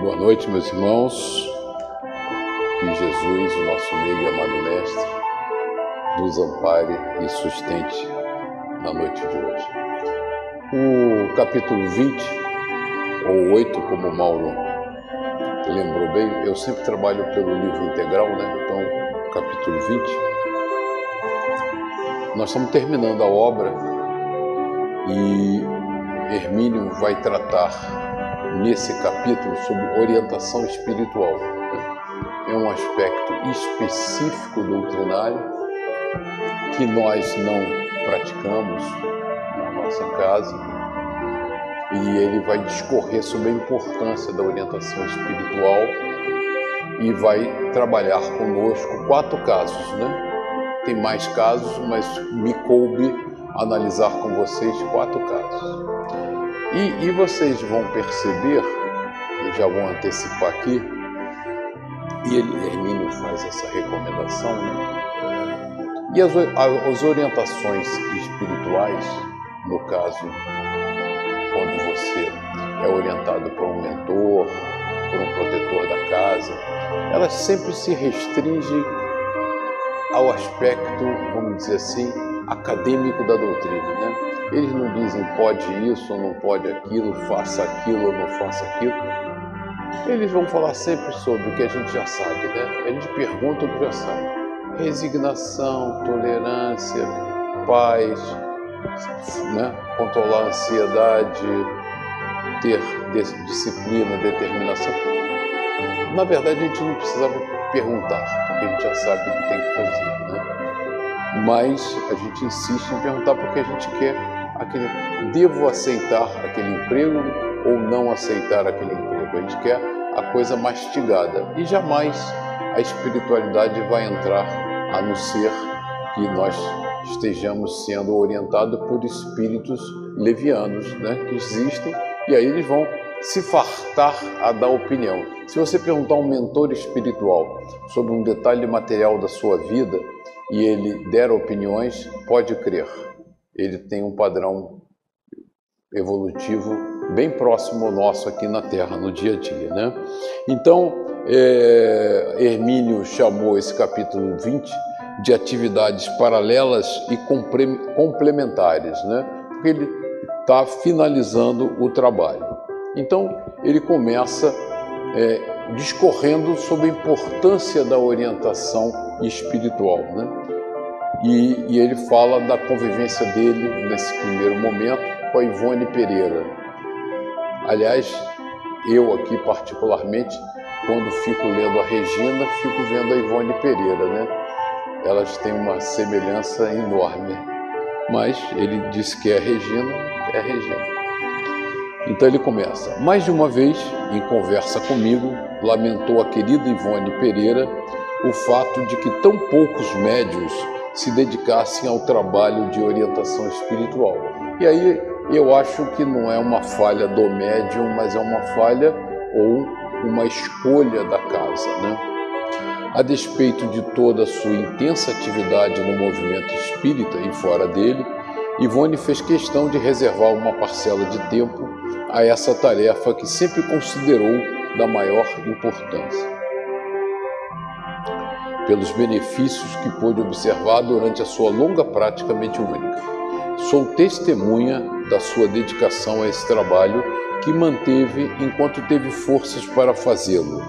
Boa noite, meus irmãos. Que Jesus, o nosso amigo e amado Mestre, nos ampare e sustente na noite de hoje. O capítulo 20, ou 8, como o Mauro lembrou bem, eu sempre trabalho pelo livro integral, né? Então, capítulo 20. Nós estamos terminando a obra e Hermínio vai tratar nesse capítulo sobre orientação espiritual. É um aspecto específico doutrinário que nós não praticamos na nossa casa e ele vai discorrer sobre a importância da orientação espiritual e vai trabalhar conosco quatro casos, né? Tem mais casos, mas me coube analisar com vocês quatro casos. E, e vocês vão perceber, eu já vou antecipar aqui, e ele, Hermínio faz essa recomendação, né? E as, as orientações espirituais, no caso, quando você é orientado por um mentor, por um protetor da casa, elas sempre se restringem ao aspecto, vamos dizer assim, acadêmico da doutrina. Né? Eles não dizem pode isso ou não pode aquilo, faça aquilo ou não faça aquilo. Eles vão falar sempre sobre o que a gente já sabe, né? A gente pergunta o que já sabe. Resignação, tolerância, paz, né? controlar a ansiedade, ter disciplina, determinação. Na verdade, a gente não precisava perguntar, porque a gente já sabe o que tem que fazer. Mas a gente insiste em perguntar porque a gente quer aquele. Devo aceitar aquele emprego ou não aceitar aquele emprego? A gente quer a coisa mastigada e jamais a espiritualidade vai entrar a não ser que nós estejamos sendo orientados por espíritos levianos, né, que existem e aí eles vão se fartar a dar opinião. Se você perguntar a um mentor espiritual sobre um detalhe material da sua vida e ele der opiniões, pode crer, ele tem um padrão evolutivo bem próximo ao nosso aqui na Terra, no dia a dia. Né? Então, é, Hermínio chamou esse capítulo 20 de atividades paralelas e complementares, né? porque ele está finalizando o trabalho. Então, ele começa é, discorrendo sobre a importância da orientação espiritual. Né? E, e, ele fala da convivência dele nesse primeiro momento com a Ivone Pereira. Aliás, eu aqui particularmente, quando fico lendo a Regina, fico vendo a Ivone Pereira, né? Elas têm uma semelhança enorme. Mas ele disse que é a Regina, é a Regina. Então ele começa. Mais de uma vez, em conversa comigo, lamentou a querida Ivone Pereira o fato de que tão poucos médios se dedicassem ao trabalho de orientação espiritual. E aí eu acho que não é uma falha do médium, mas é uma falha ou uma escolha da casa, né? A despeito de toda a sua intensa atividade no movimento espírita e fora dele, Ivone fez questão de reservar uma parcela de tempo a essa tarefa que sempre considerou da maior importância. Pelos benefícios que pôde observar durante a sua longa prática mediúnica. Sou testemunha da sua dedicação a esse trabalho que manteve enquanto teve forças para fazê-lo,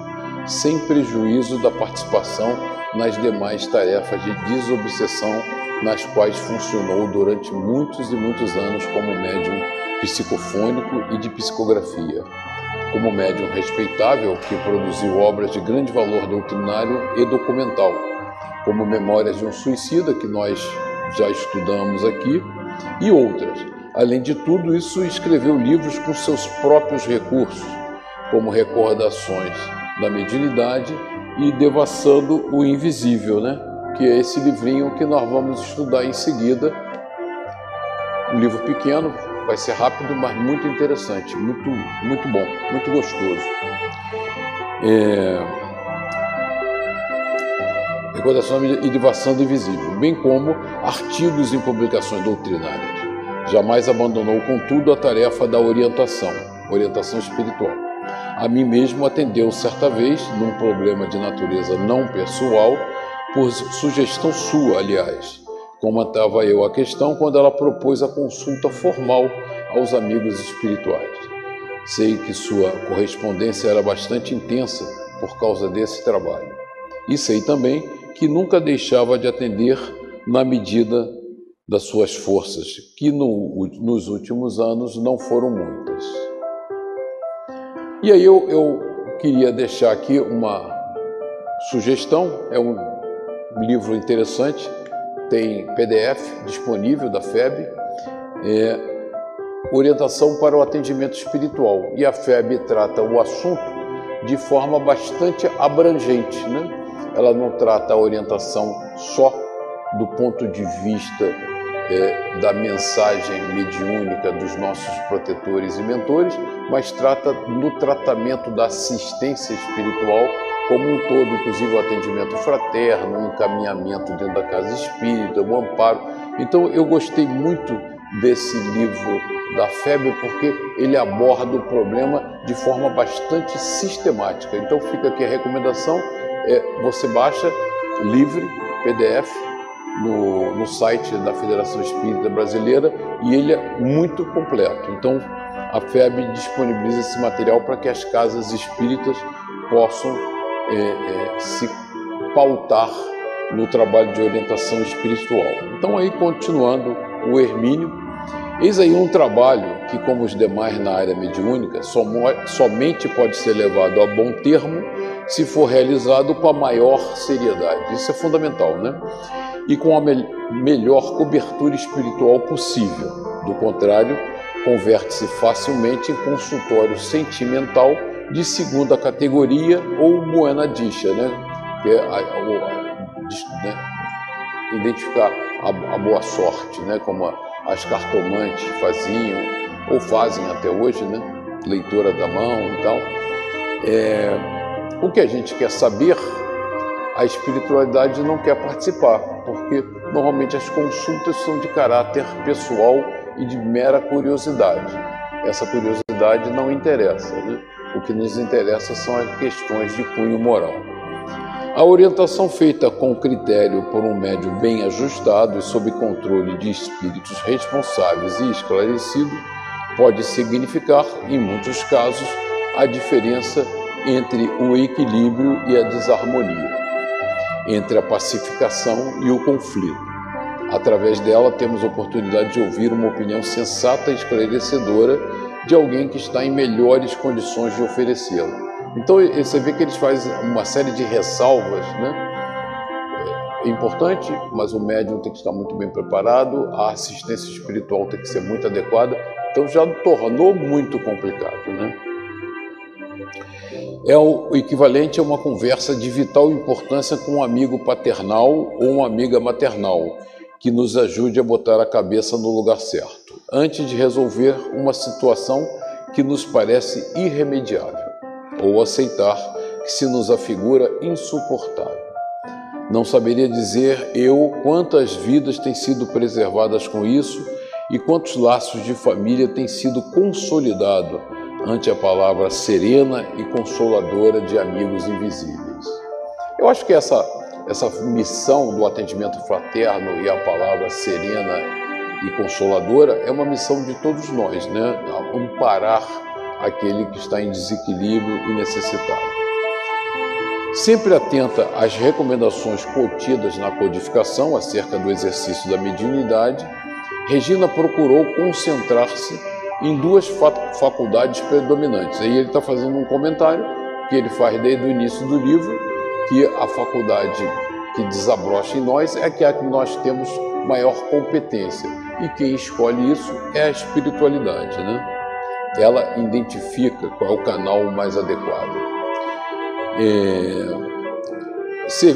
sem prejuízo da participação nas demais tarefas de desobsessão nas quais funcionou durante muitos e muitos anos como médium psicofônico e de psicografia. Como médium respeitável que produziu obras de grande valor doutrinário e documental, como Memórias de um Suicida, que nós já estudamos aqui, e outras. Além de tudo isso, escreveu livros com seus próprios recursos, como Recordações da Mediunidade e Devassando o Invisível, né? que é esse livrinho que nós vamos estudar em seguida. Um livro pequeno, vai ser rápido, mas muito interessante, muito, muito bom, muito gostoso. É... Recordação e divação invisível, bem como artigos em publicações doutrinárias. Jamais abandonou, contudo, a tarefa da orientação, orientação espiritual A mim mesmo atendeu certa vez, num problema de natureza não pessoal, por sugestão sua, aliás. Comentava eu a questão quando ela propôs a consulta formal aos amigos espirituais. Sei que sua correspondência era bastante intensa por causa desse trabalho. E sei também que nunca deixava de atender na medida das suas forças, que no, nos últimos anos não foram muitas. E aí eu, eu queria deixar aqui uma sugestão, é um livro interessante, tem PDF disponível da FEB, é, Orientação para o Atendimento Espiritual, e a FEB trata o assunto de forma bastante abrangente, né? Ela não trata a orientação só do ponto de vista é, da mensagem mediúnica dos nossos protetores e mentores, mas trata no tratamento da assistência espiritual como um todo, inclusive o atendimento fraterno, o encaminhamento dentro da casa espírita, o amparo. Então eu gostei muito desse livro da febre porque ele aborda o problema de forma bastante sistemática. Então fica aqui a recomendação, é, você baixa livre, PDF, no, no site da Federação Espírita Brasileira e ele é muito completo. Então, a FEB disponibiliza esse material para que as casas espíritas possam é, é, se pautar no trabalho de orientação espiritual. Então, aí continuando o Hermínio, eis aí um trabalho que, como os demais na área mediúnica, somente pode ser levado a bom termo se for realizado com a maior seriedade. Isso é fundamental, né? e com a me melhor cobertura espiritual possível. Do contrário, converte-se facilmente em consultório sentimental de segunda categoria ou dicha, né? Que é a, a, a, né? identificar a, boa sorte, né? Como as cartomantes faziam ou fazem até hoje, né? Leitora da mão e tal. É, o que a gente quer saber a espiritualidade não quer participar, porque normalmente as consultas são de caráter pessoal e de mera curiosidade. Essa curiosidade não interessa, né? O que nos interessa são as questões de cunho moral. A orientação feita com critério por um médium bem ajustado e sob controle de espíritos responsáveis e esclarecidos pode significar, em muitos casos, a diferença entre o equilíbrio e a desarmonia entre a pacificação e o conflito. Através dela, temos oportunidade de ouvir uma opinião sensata e esclarecedora de alguém que está em melhores condições de oferecê-la. Então, você vê que eles fazem uma série de ressalvas, né? É importante, mas o médium tem que estar muito bem preparado, a assistência espiritual tem que ser muito adequada, então já tornou muito complicado, né? é o equivalente a uma conversa de vital importância com um amigo paternal ou uma amiga maternal, que nos ajude a botar a cabeça no lugar certo, antes de resolver uma situação que nos parece irremediável, ou aceitar que se nos afigura insuportável. Não saberia dizer eu quantas vidas têm sido preservadas com isso e quantos laços de família têm sido consolidados ante a palavra serena e consoladora de amigos invisíveis. Eu acho que essa, essa missão do atendimento fraterno e a palavra serena e consoladora é uma missão de todos nós, né? Amparar aquele que está em desequilíbrio e necessitado. Sempre atenta às recomendações contidas na codificação acerca do exercício da mediunidade, Regina procurou concentrar-se em duas faculdades predominantes. Aí ele está fazendo um comentário que ele faz desde o início do livro, que a faculdade que desabrocha em nós é aquela que nós temos maior competência. E quem escolhe isso é a espiritualidade, né? Ela identifica qual é o canal mais adequado. É... Se,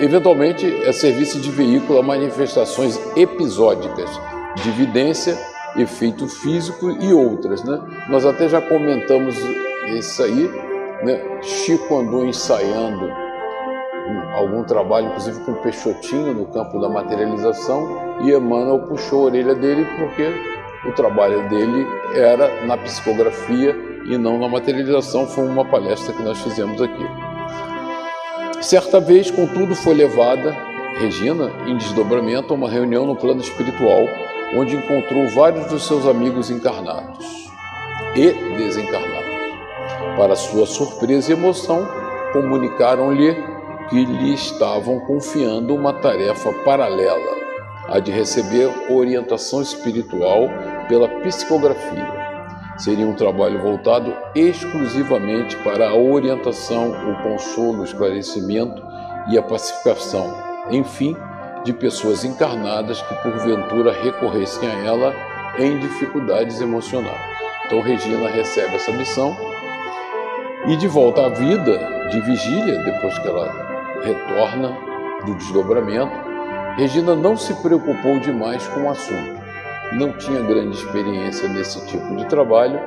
eventualmente é serviço de veículo a manifestações episódicas de efeito físico e outras, né? Nós até já comentamos isso aí, né? Chico andou ensaiando algum trabalho, inclusive com Peixotinho no campo da materialização, e Emmanuel puxou a orelha dele porque o trabalho dele era na psicografia e não na materialização, foi uma palestra que nós fizemos aqui. Certa vez, contudo, foi levada Regina em desdobramento a uma reunião no plano espiritual, onde encontrou vários dos seus amigos encarnados e desencarnados. Para sua surpresa e emoção, comunicaram-lhe que lhe estavam confiando uma tarefa paralela, a de receber orientação espiritual pela psicografia. Seria um trabalho voltado exclusivamente para a orientação, o consolo, o esclarecimento e a pacificação, enfim, de pessoas encarnadas que porventura recorressem a ela em dificuldades emocionais. Então Regina recebe essa missão e de volta à vida de vigília, depois que ela retorna do desdobramento, Regina não se preocupou demais com o assunto não tinha grande experiência nesse tipo de trabalho,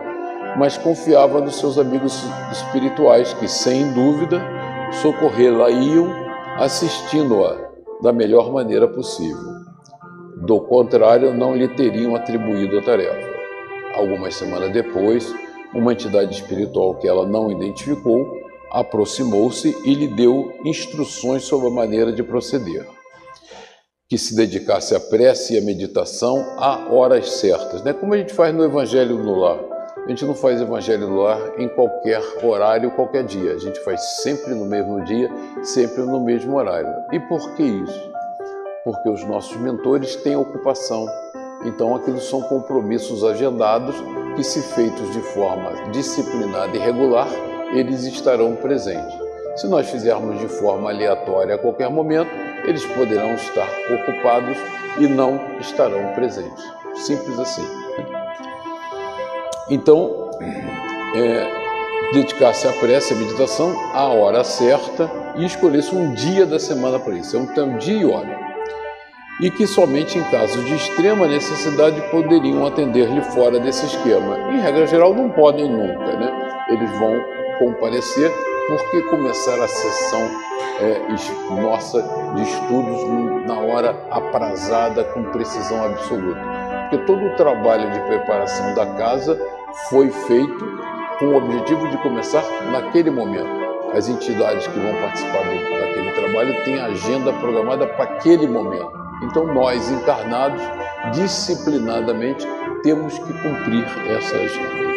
mas confiava nos seus amigos espirituais que, sem dúvida, socorrê-la-iam assistindo-a da melhor maneira possível. Do contrário, não lhe teriam atribuído a tarefa. Algumas semanas depois, uma entidade espiritual que ela não identificou aproximou-se e lhe deu instruções sobre a maneira de proceder que se dedicasse à prece e à meditação a horas certas, né? como a gente faz no Evangelho no Lar. A gente não faz Evangelho no Lar em qualquer horário, qualquer dia. A gente faz sempre no mesmo dia, sempre no mesmo horário. E por que isso? Porque os nossos mentores têm ocupação. Então, aquilo são compromissos agendados que, se feitos de forma disciplinada e regular, eles estarão presentes. Se nós fizermos de forma aleatória a qualquer momento, eles poderão estar ocupados e não estarão presentes. Simples assim. Então, é, dedicar-se à prece, à meditação, à hora certa e escolher-se um dia da semana para isso. É um, um dia e hora. E que somente em casos de extrema necessidade poderiam atender-lhe fora desse esquema. Em regra geral, não podem nunca, né? Eles vão comparecer porque começar a sessão é, nossa de estudos na hora aprazada, com precisão absoluta. Porque todo o trabalho de preparação da casa foi feito com o objetivo de começar naquele momento. As entidades que vão participar do, daquele trabalho têm agenda programada para aquele momento. Então, nós encarnados, disciplinadamente, temos que cumprir essa agenda.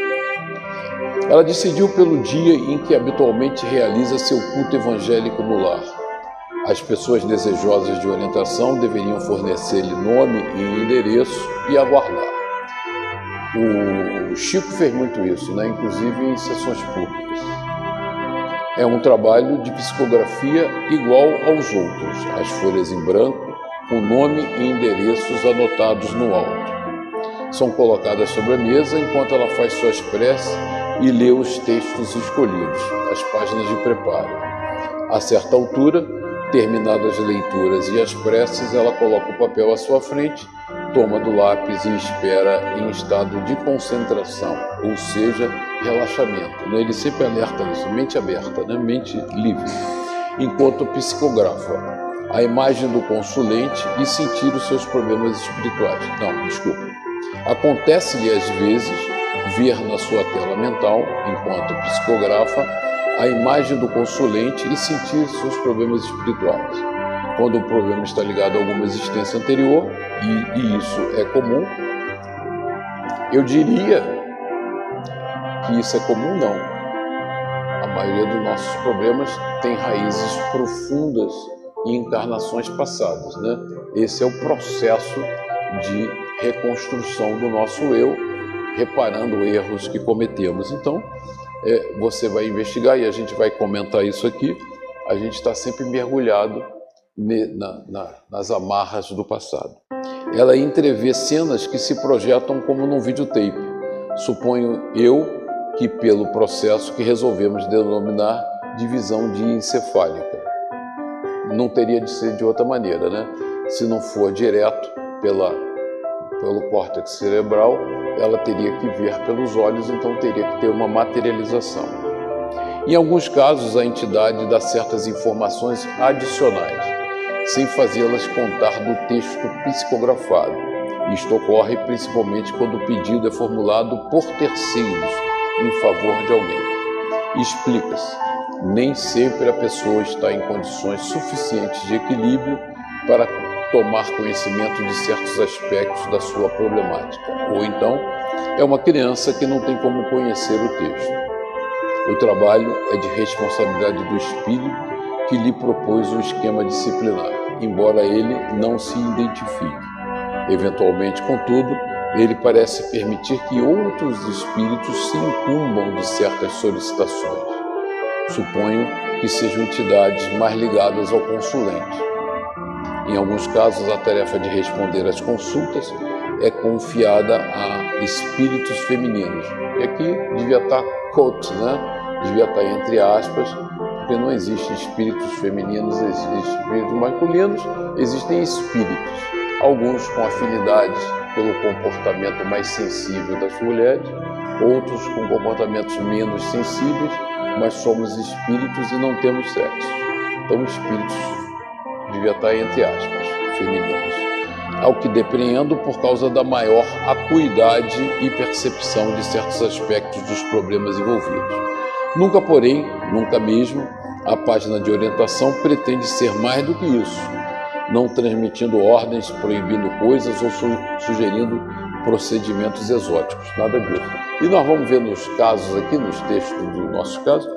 Ela decidiu pelo dia em que habitualmente realiza seu culto evangélico no lar. As pessoas desejosas de orientação deveriam fornecer-lhe nome e endereço e aguardar. O Chico fez muito isso, né? inclusive em sessões públicas. É um trabalho de psicografia igual aos outros, as folhas em branco, com nome e endereços anotados no alto. São colocadas sobre a mesa enquanto ela faz suas preces e lê os textos escolhidos, as páginas de preparo. A certa altura, terminadas as leituras e as preces, ela coloca o papel à sua frente, toma do lápis e espera em estado de concentração, ou seja, relaxamento. Né? Ele sempre alerta isso, mente aberta, né? mente livre, enquanto psicografa a imagem do consulente e sentir os seus problemas espirituais. Não, desculpa. Acontece-lhe às vezes ver na sua tela mental, enquanto psicografa, a imagem do consulente e sentir seus problemas espirituais. Quando o problema está ligado a alguma existência anterior, e, e isso é comum, eu diria que isso é comum, não. A maioria dos nossos problemas tem raízes profundas em encarnações passadas, né? Esse é o processo de reconstrução do nosso eu reparando erros que cometemos. Então, é, você vai investigar e a gente vai comentar isso aqui. A gente está sempre mergulhado ne, na, na, nas amarras do passado. Ela entrevê cenas que se projetam como num videotape. Suponho eu que pelo processo que resolvemos denominar divisão de encefálica. Não teria de ser de outra maneira, né? Se não for direto pela, pelo córtex cerebral, ela teria que ver pelos olhos, então teria que ter uma materialização. Em alguns casos, a entidade dá certas informações adicionais, sem fazê-las contar do texto psicografado. Isto ocorre principalmente quando o pedido é formulado por terceiros em favor de alguém. Explica-se: nem sempre a pessoa está em condições suficientes de equilíbrio para tomar conhecimento de certos aspectos da sua problemática, ou então é uma criança que não tem como conhecer o texto. O trabalho é de responsabilidade do espírito que lhe propôs o esquema disciplinar, embora ele não se identifique. Eventualmente, contudo, ele parece permitir que outros espíritos se incumbam de certas solicitações. Suponho que sejam entidades mais ligadas ao consulente. Em alguns casos, a tarefa de responder às consultas é confiada a espíritos femininos. E aqui devia estar quote, né? Devia estar entre aspas, porque não existem espíritos femininos, existem espíritos masculinos, existem espíritos. Alguns com afinidades pelo comportamento mais sensível das mulheres, outros com comportamentos menos sensíveis, mas somos espíritos e não temos sexo. Então, espíritos devia estar entre aspas, femininos. Ao que depreendo por causa da maior acuidade e percepção de certos aspectos dos problemas envolvidos. Nunca, porém, nunca mesmo, a página de orientação pretende ser mais do que isso não transmitindo ordens, proibindo coisas ou su sugerindo procedimentos exóticos, nada disso. E nós vamos ver nos casos aqui, nos textos do nosso caso,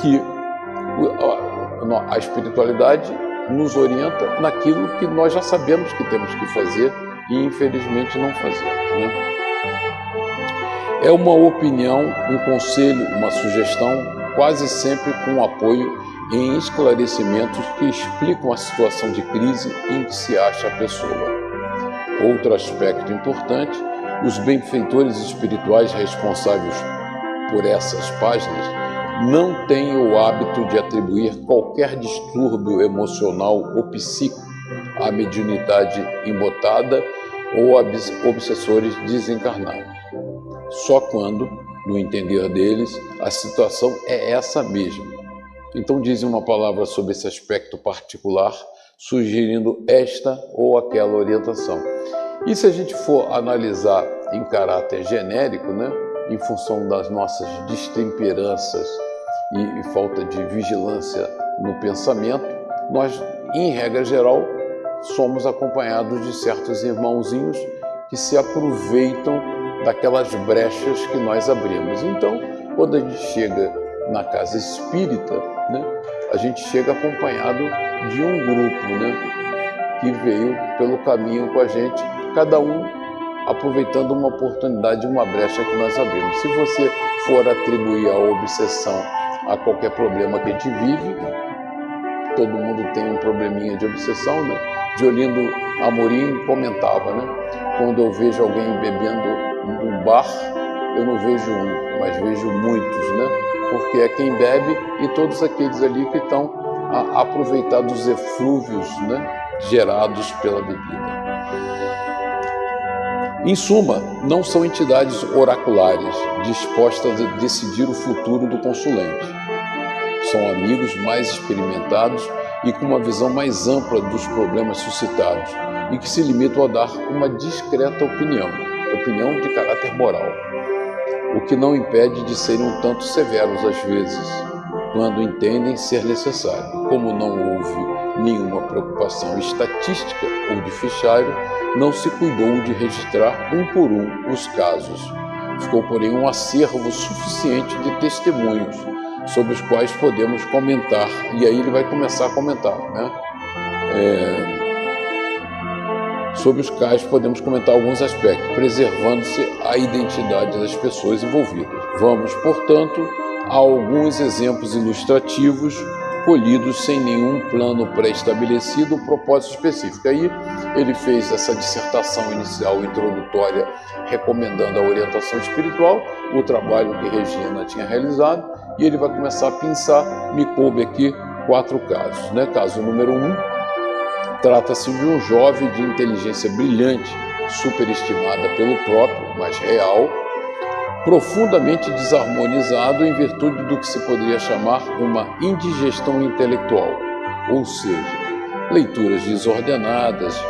que a espiritualidade nos orienta naquilo que nós já sabemos que temos que fazer e infelizmente não fazemos. Né? É uma opinião, um conselho, uma sugestão, quase sempre com apoio em esclarecimentos que explicam a situação de crise em que se acha a pessoa. Outro aspecto importante, os benfeitores espirituais responsáveis por essas páginas não têm o hábito de atribuir qualquer distúrbio emocional ou psíquico à mediunidade embotada ou a obsessores desencarnados. Só quando, no entender deles, a situação é essa mesma então dizem uma palavra sobre esse aspecto particular, sugerindo esta ou aquela orientação. E se a gente for analisar em caráter genérico, né, em função das nossas destemperanças e, e falta de vigilância no pensamento, nós, em regra geral, somos acompanhados de certos irmãozinhos que se aproveitam daquelas brechas que nós abrimos. Então, quando a gente chega na casa espírita, né, a gente chega acompanhado de um grupo né, que veio pelo caminho com a gente, cada um aproveitando uma oportunidade, uma brecha que nós abrimos. Se você for atribuir a obsessão a qualquer problema que a gente vive, todo mundo tem um probleminha de obsessão, né? Diolindo Amorim comentava, né? Quando eu vejo alguém bebendo num bar, eu não vejo um, mas vejo muitos, né? porque é quem bebe e todos aqueles ali que estão a aproveitar dos eflúvios né, gerados pela bebida. Em suma, não são entidades oraculares dispostas a decidir o futuro do consulente. São amigos mais experimentados e com uma visão mais ampla dos problemas suscitados e que se limitam a dar uma discreta opinião, opinião de caráter moral o que não impede de serem um tanto severos às vezes, quando entendem ser necessário. Como não houve nenhuma preocupação estatística ou de fichário, não se cuidou de registrar um por um os casos. Ficou, porém, um acervo suficiente de testemunhos sobre os quais podemos comentar. E aí ele vai começar a comentar, né? É Sobre os quais podemos comentar alguns aspectos, preservando-se a identidade das pessoas envolvidas. Vamos, portanto, a alguns exemplos ilustrativos colhidos sem nenhum plano pré-estabelecido, um propósito específico. Aí ele fez essa dissertação inicial introdutória recomendando a orientação espiritual, o trabalho que Regina tinha realizado, e ele vai começar a pensar, me coube aqui quatro casos. Né? Caso número um, Trata-se de um jovem de inteligência brilhante, superestimada pelo próprio, mas real, profundamente desarmonizado em virtude do que se poderia chamar uma indigestão intelectual, ou seja, leituras desordenadas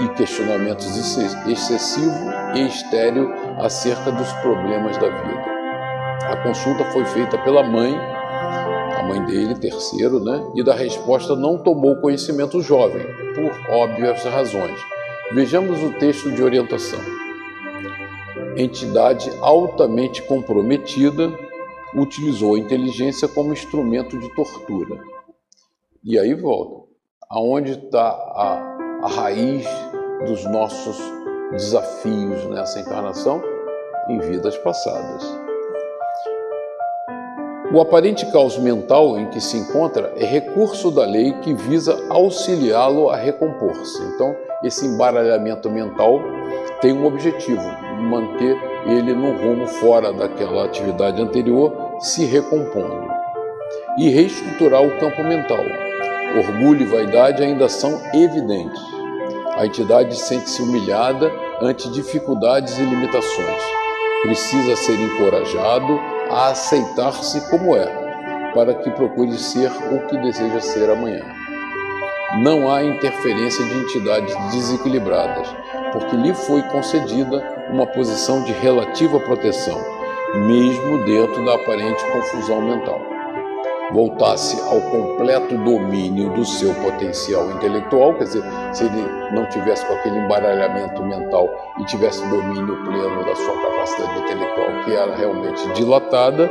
e questionamentos excessivos e estéril acerca dos problemas da vida. A consulta foi feita pela mãe, a mãe dele, terceiro, né? E da resposta não tomou conhecimento o jovem, por óbvias razões. Vejamos o texto de orientação. Entidade altamente comprometida utilizou a inteligência como instrumento de tortura. E aí volta. Aonde está a, a raiz dos nossos desafios nessa encarnação? Em vidas passadas. O aparente caos mental em que se encontra é recurso da lei que visa auxiliá-lo a recompor-se. Então, esse embaralhamento mental tem um objetivo: manter ele no rumo fora daquela atividade anterior, se recompondo. E reestruturar o campo mental. Orgulho e vaidade ainda são evidentes. A entidade sente-se humilhada ante dificuldades e limitações. Precisa ser encorajado a aceitar-se como é, para que procure ser o que deseja ser amanhã. Não há interferência de entidades desequilibradas, porque lhe foi concedida uma posição de relativa proteção, mesmo dentro da aparente confusão mental voltasse ao completo domínio do seu potencial intelectual, quer dizer, se ele não tivesse com aquele embaralhamento mental e tivesse domínio pleno da sua capacidade intelectual, que era realmente dilatada,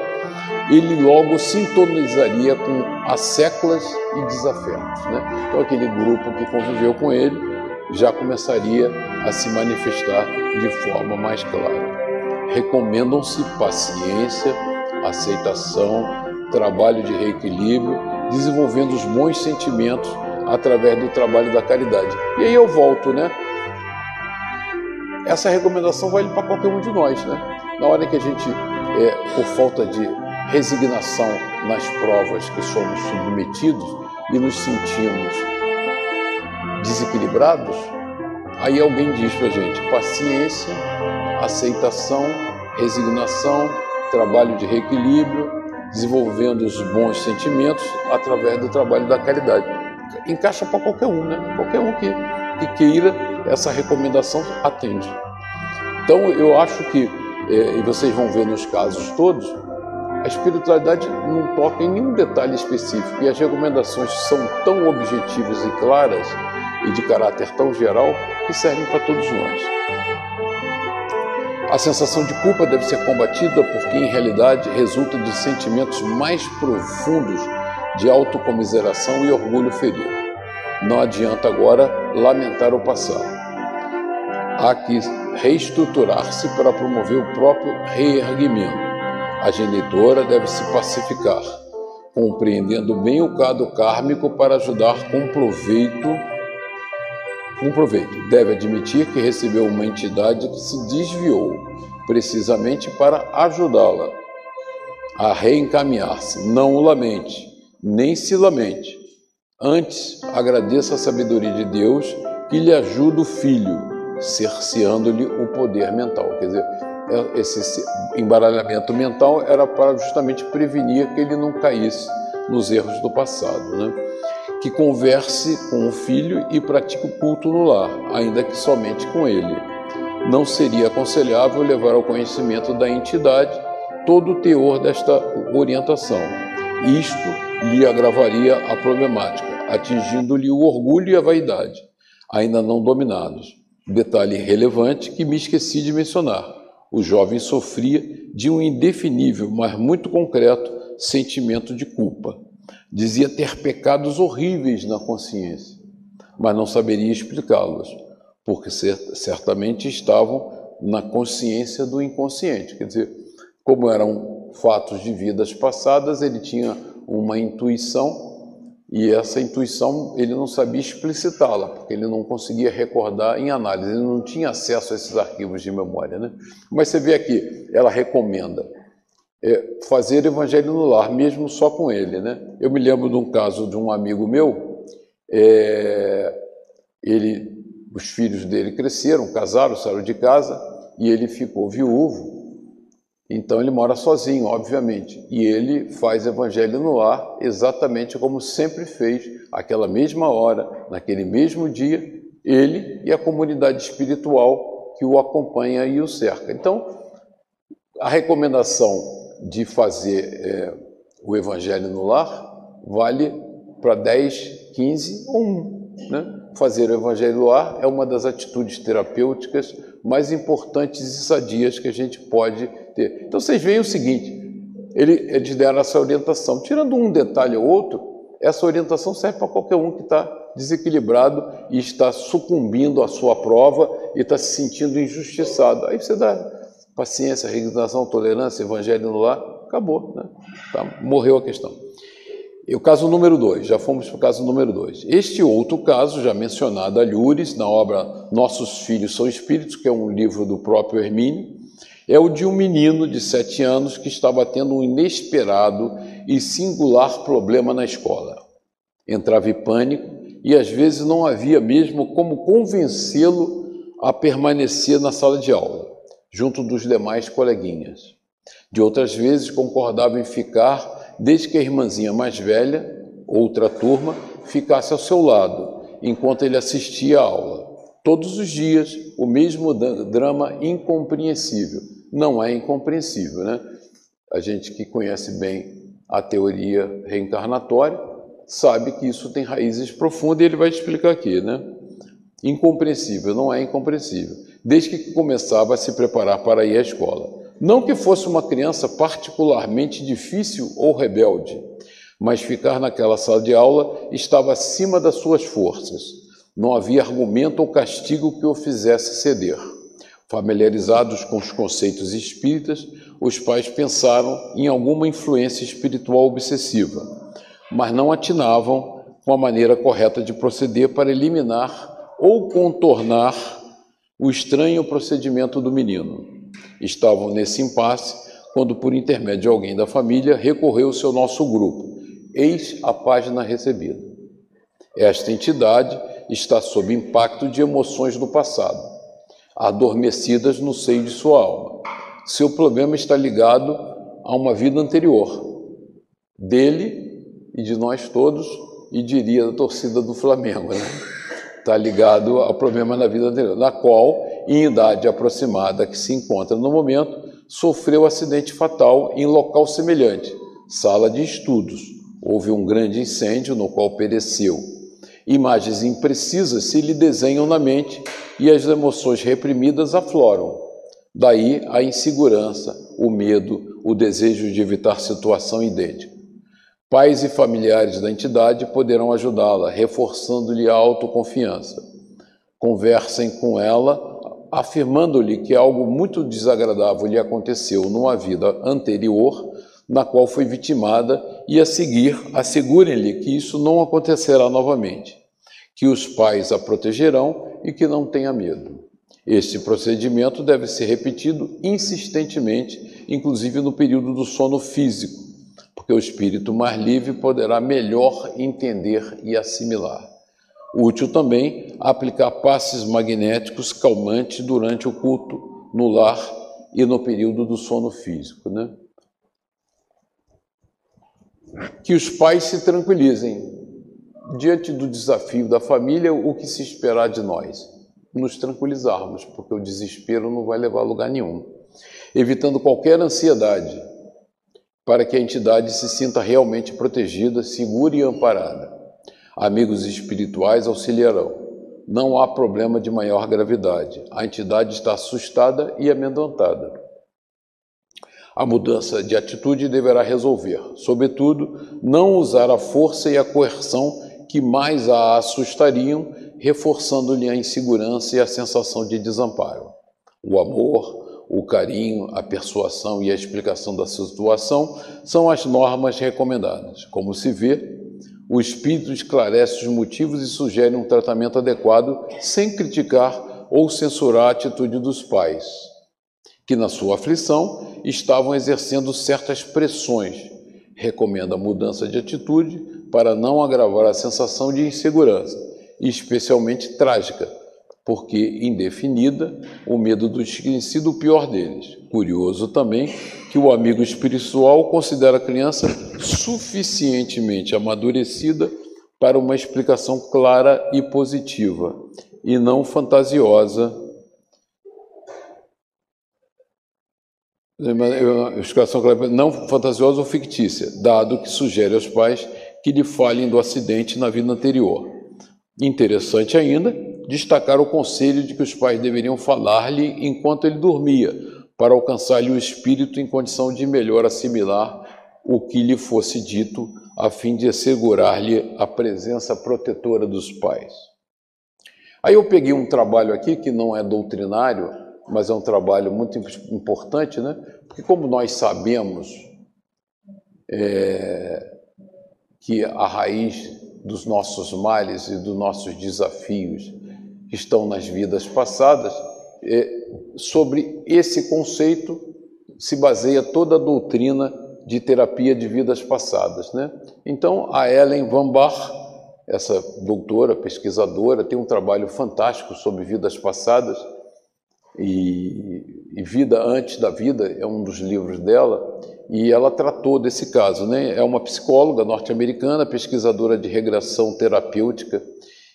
ele logo sintonizaria com as séculas e desafetos. Né? Então, aquele grupo que conviveu com ele já começaria a se manifestar de forma mais clara. Recomendam-se paciência, aceitação, trabalho de reequilíbrio, desenvolvendo os bons sentimentos através do trabalho da caridade. E aí eu volto, né? Essa recomendação vale para qualquer um de nós, né? Na hora que a gente, é, por falta de resignação nas provas que somos submetidos e nos sentimos desequilibrados, aí alguém diz para a gente: paciência, aceitação, resignação, trabalho de reequilíbrio, desenvolvendo os bons sentimentos através do trabalho da caridade. Encaixa para qualquer um, né? Qualquer um que, que queira essa recomendação atende. Então eu acho que, é, e vocês vão ver nos casos todos, a espiritualidade não toca em nenhum detalhe específico e as recomendações são tão objetivas e claras e de caráter tão geral que servem para todos nós. A sensação de culpa deve ser combatida porque, em realidade, resulta de sentimentos mais profundos de autocomiseração e orgulho ferido. Não adianta agora lamentar o passado. Há que reestruturar-se para promover o próprio reerguimento. A genitora deve se pacificar, compreendendo bem o cado kármico para ajudar com proveito um proveito. Deve admitir que recebeu uma entidade que se desviou, precisamente para ajudá-la a reencaminhar-se. Não o lamente, nem se lamente. Antes, agradeça a sabedoria de Deus que lhe ajuda o filho, cerceando-lhe o poder mental. Quer dizer, é, esse embaralhamento mental era para justamente prevenir que ele não caísse nos erros do passado. Né? Que converse com o filho e pratique o culto no lar, ainda que somente com ele. Não seria aconselhável levar ao conhecimento da entidade todo o teor desta orientação. Isto lhe agravaria a problemática, atingindo-lhe o orgulho e a vaidade, ainda não dominados. Detalhe relevante que me esqueci de mencionar: o jovem sofria de um indefinível, mas muito concreto sentimento de culpa. Dizia ter pecados horríveis na consciência, mas não saberia explicá-los, porque certamente estavam na consciência do inconsciente. Quer dizer, como eram fatos de vidas passadas, ele tinha uma intuição e essa intuição ele não sabia explicitá-la, porque ele não conseguia recordar em análise, ele não tinha acesso a esses arquivos de memória. Né? Mas você vê aqui, ela recomenda fazer evangelho no lar, mesmo só com ele. Né? Eu me lembro de um caso de um amigo meu, é, ele, os filhos dele cresceram, casaram, saíram de casa e ele ficou viúvo. Então ele mora sozinho, obviamente, e ele faz evangelho no lar exatamente como sempre fez, aquela mesma hora, naquele mesmo dia, ele e a comunidade espiritual que o acompanha e o cerca. Então, a recomendação de fazer é, o evangelho no lar vale para 10, 15 ou 1. Né? Fazer o evangelho no lar é uma das atitudes terapêuticas mais importantes e sadias que a gente pode ter. Então vocês veem o seguinte: ele, eles deram essa orientação. Tirando um detalhe ou outro, essa orientação serve para qualquer um que está desequilibrado e está sucumbindo à sua prova e está se sentindo injustiçado. Aí você dá paciência, resignação, tolerância, evangelho no lar, acabou, né? Tá, morreu a questão. E o caso número dois, já fomos para o caso número dois. Este outro caso, já mencionado a Lures, na obra Nossos Filhos São Espíritos, que é um livro do próprio Hermínio, é o de um menino de sete anos que estava tendo um inesperado e singular problema na escola. Entrava em pânico e às vezes não havia mesmo como convencê-lo a permanecer na sala de aula, junto dos demais coleguinhas. De outras vezes concordava em ficar desde que a irmãzinha mais velha, outra turma, ficasse ao seu lado, enquanto ele assistia à aula. Todos os dias, o mesmo drama incompreensível. Não é incompreensível, né? A gente que conhece bem a teoria reencarnatória sabe que isso tem raízes profundas e ele vai explicar aqui, né? Incompreensível, não é incompreensível. Desde que começava a se preparar para ir à escola. Não que fosse uma criança particularmente difícil ou rebelde, mas ficar naquela sala de aula estava acima das suas forças. Não havia argumento ou castigo que o fizesse ceder. Familiarizados com os conceitos espíritas, os pais pensaram em alguma influência espiritual obsessiva, mas não atinavam com a maneira correta de proceder para eliminar ou contornar o estranho procedimento do menino. Estavam nesse impasse quando, por intermédio de alguém da família, recorreu-se ao nosso grupo. Eis a página recebida. Esta entidade está sob impacto de emoções do passado, adormecidas no seio de sua alma. Seu problema está ligado a uma vida anterior, dele e de nós todos, e diria da torcida do Flamengo. Né? Está ligado ao problema na vida anterior, na qual em idade aproximada que se encontra no momento, sofreu acidente fatal em local semelhante, sala de estudos. Houve um grande incêndio no qual pereceu. Imagens imprecisas se lhe desenham na mente e as emoções reprimidas afloram. Daí a insegurança, o medo, o desejo de evitar situação idêntica. Pais e familiares da entidade poderão ajudá-la, reforçando-lhe a autoconfiança. Conversem com ela afirmando-lhe que algo muito desagradável lhe aconteceu numa vida anterior, na qual foi vitimada, e a seguir assegurem-lhe que isso não acontecerá novamente, que os pais a protegerão e que não tenha medo. Este procedimento deve ser repetido insistentemente, inclusive no período do sono físico, porque o espírito mais livre poderá melhor entender e assimilar. Útil também aplicar passes magnéticos calmantes durante o culto no lar e no período do sono físico. Né? Que os pais se tranquilizem. Diante do desafio da família, o que se esperar de nós? Nos tranquilizarmos, porque o desespero não vai levar a lugar nenhum. Evitando qualquer ansiedade, para que a entidade se sinta realmente protegida, segura e amparada amigos espirituais auxiliarão. Não há problema de maior gravidade. A entidade está assustada e amedrontada. A mudança de atitude deverá resolver, sobretudo, não usar a força e a coerção que mais a assustariam, reforçando-lhe a insegurança e a sensação de desamparo. O amor, o carinho, a persuasão e a explicação da situação são as normas recomendadas. Como se vê, o Espírito esclarece os motivos e sugere um tratamento adequado sem criticar ou censurar a atitude dos pais, que na sua aflição estavam exercendo certas pressões. Recomenda a mudança de atitude para não agravar a sensação de insegurança, especialmente trágica, porque indefinida, o medo do desconhecido o pior deles. Curioso também que o amigo espiritual considera a criança suficientemente amadurecida para uma explicação clara e positiva, e não fantasiosa Explicação não fantasiosa ou fictícia, dado que sugere aos pais que lhe falem do acidente na vida anterior. Interessante ainda destacar o conselho de que os pais deveriam falar-lhe enquanto ele dormia, para alcançar-lhe o espírito em condição de melhor assimilar o que lhe fosse dito, a fim de assegurar-lhe a presença protetora dos pais. Aí eu peguei um trabalho aqui que não é doutrinário, mas é um trabalho muito importante, né? Porque como nós sabemos é, que a raiz dos nossos males e dos nossos desafios estão nas vidas passadas, é, sobre esse conceito se baseia toda a doutrina de terapia de vidas passadas. Né? Então, a Ellen Van Bar, essa doutora, pesquisadora, tem um trabalho fantástico sobre vidas passadas e, e Vida Antes da Vida é um dos livros dela, e ela tratou desse caso. Né? É uma psicóloga norte-americana, pesquisadora de regressão terapêutica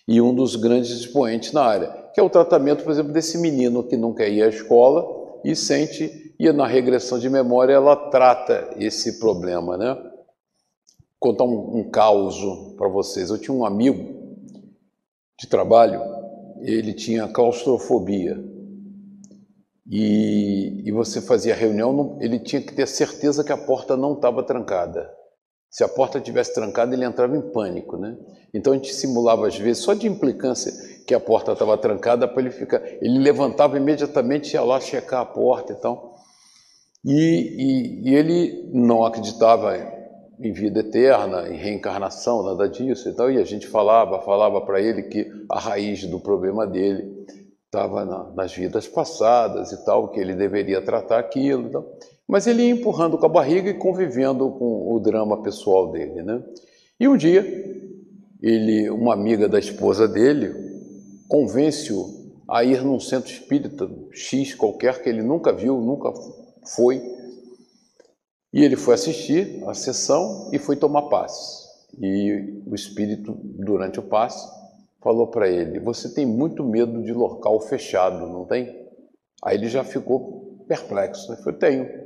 e um dos grandes expoentes na área, que é o tratamento, por exemplo, desse menino que não quer ir à escola e sente, e na regressão de memória ela trata esse problema. Né? Vou contar um, um caos para vocês. Eu tinha um amigo de trabalho, ele tinha claustrofobia. E, e você fazia reunião, ele tinha que ter certeza que a porta não estava trancada. Se a porta tivesse trancada, ele entrava em pânico, né? Então a gente simulava às vezes, só de implicância, que a porta estava trancada para ele ficar. Ele levantava imediatamente, ia lá checar a porta e tal. E, e, e ele não acreditava em vida eterna, em reencarnação, nada disso e tal. E a gente falava, falava para ele que a raiz do problema dele estava na, nas vidas passadas e tal, que ele deveria tratar aquilo. Tal. Mas ele ia empurrando com a barriga e convivendo com o drama pessoal dele. Né? E um dia, ele, uma amiga da esposa dele convence-o a ir num centro espírita X qualquer que ele nunca viu, nunca foi. E ele foi assistir a sessão e foi tomar passe. E o espírito, durante o passe, falou para ele: Você tem muito medo de local fechado, não tem? Aí ele já ficou perplexo. Ele falou: Tenho, tenho.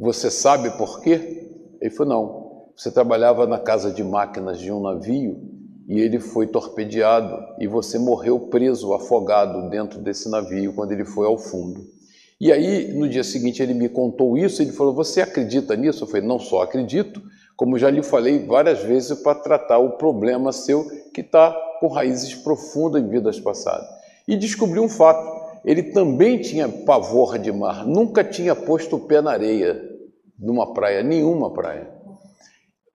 Você sabe por quê? Ele falou: Não. Você trabalhava na casa de máquinas de um navio e ele foi torpedeado e você morreu preso, afogado dentro desse navio quando ele foi ao fundo. E aí, no dia seguinte, ele me contou isso. Ele falou: Você acredita nisso? Eu falei: Não só acredito, como já lhe falei várias vezes para tratar o problema seu que está com raízes profundas em vidas passadas. E descobriu um fato: ele também tinha pavor de mar, nunca tinha posto o pé na areia, numa praia, nenhuma praia.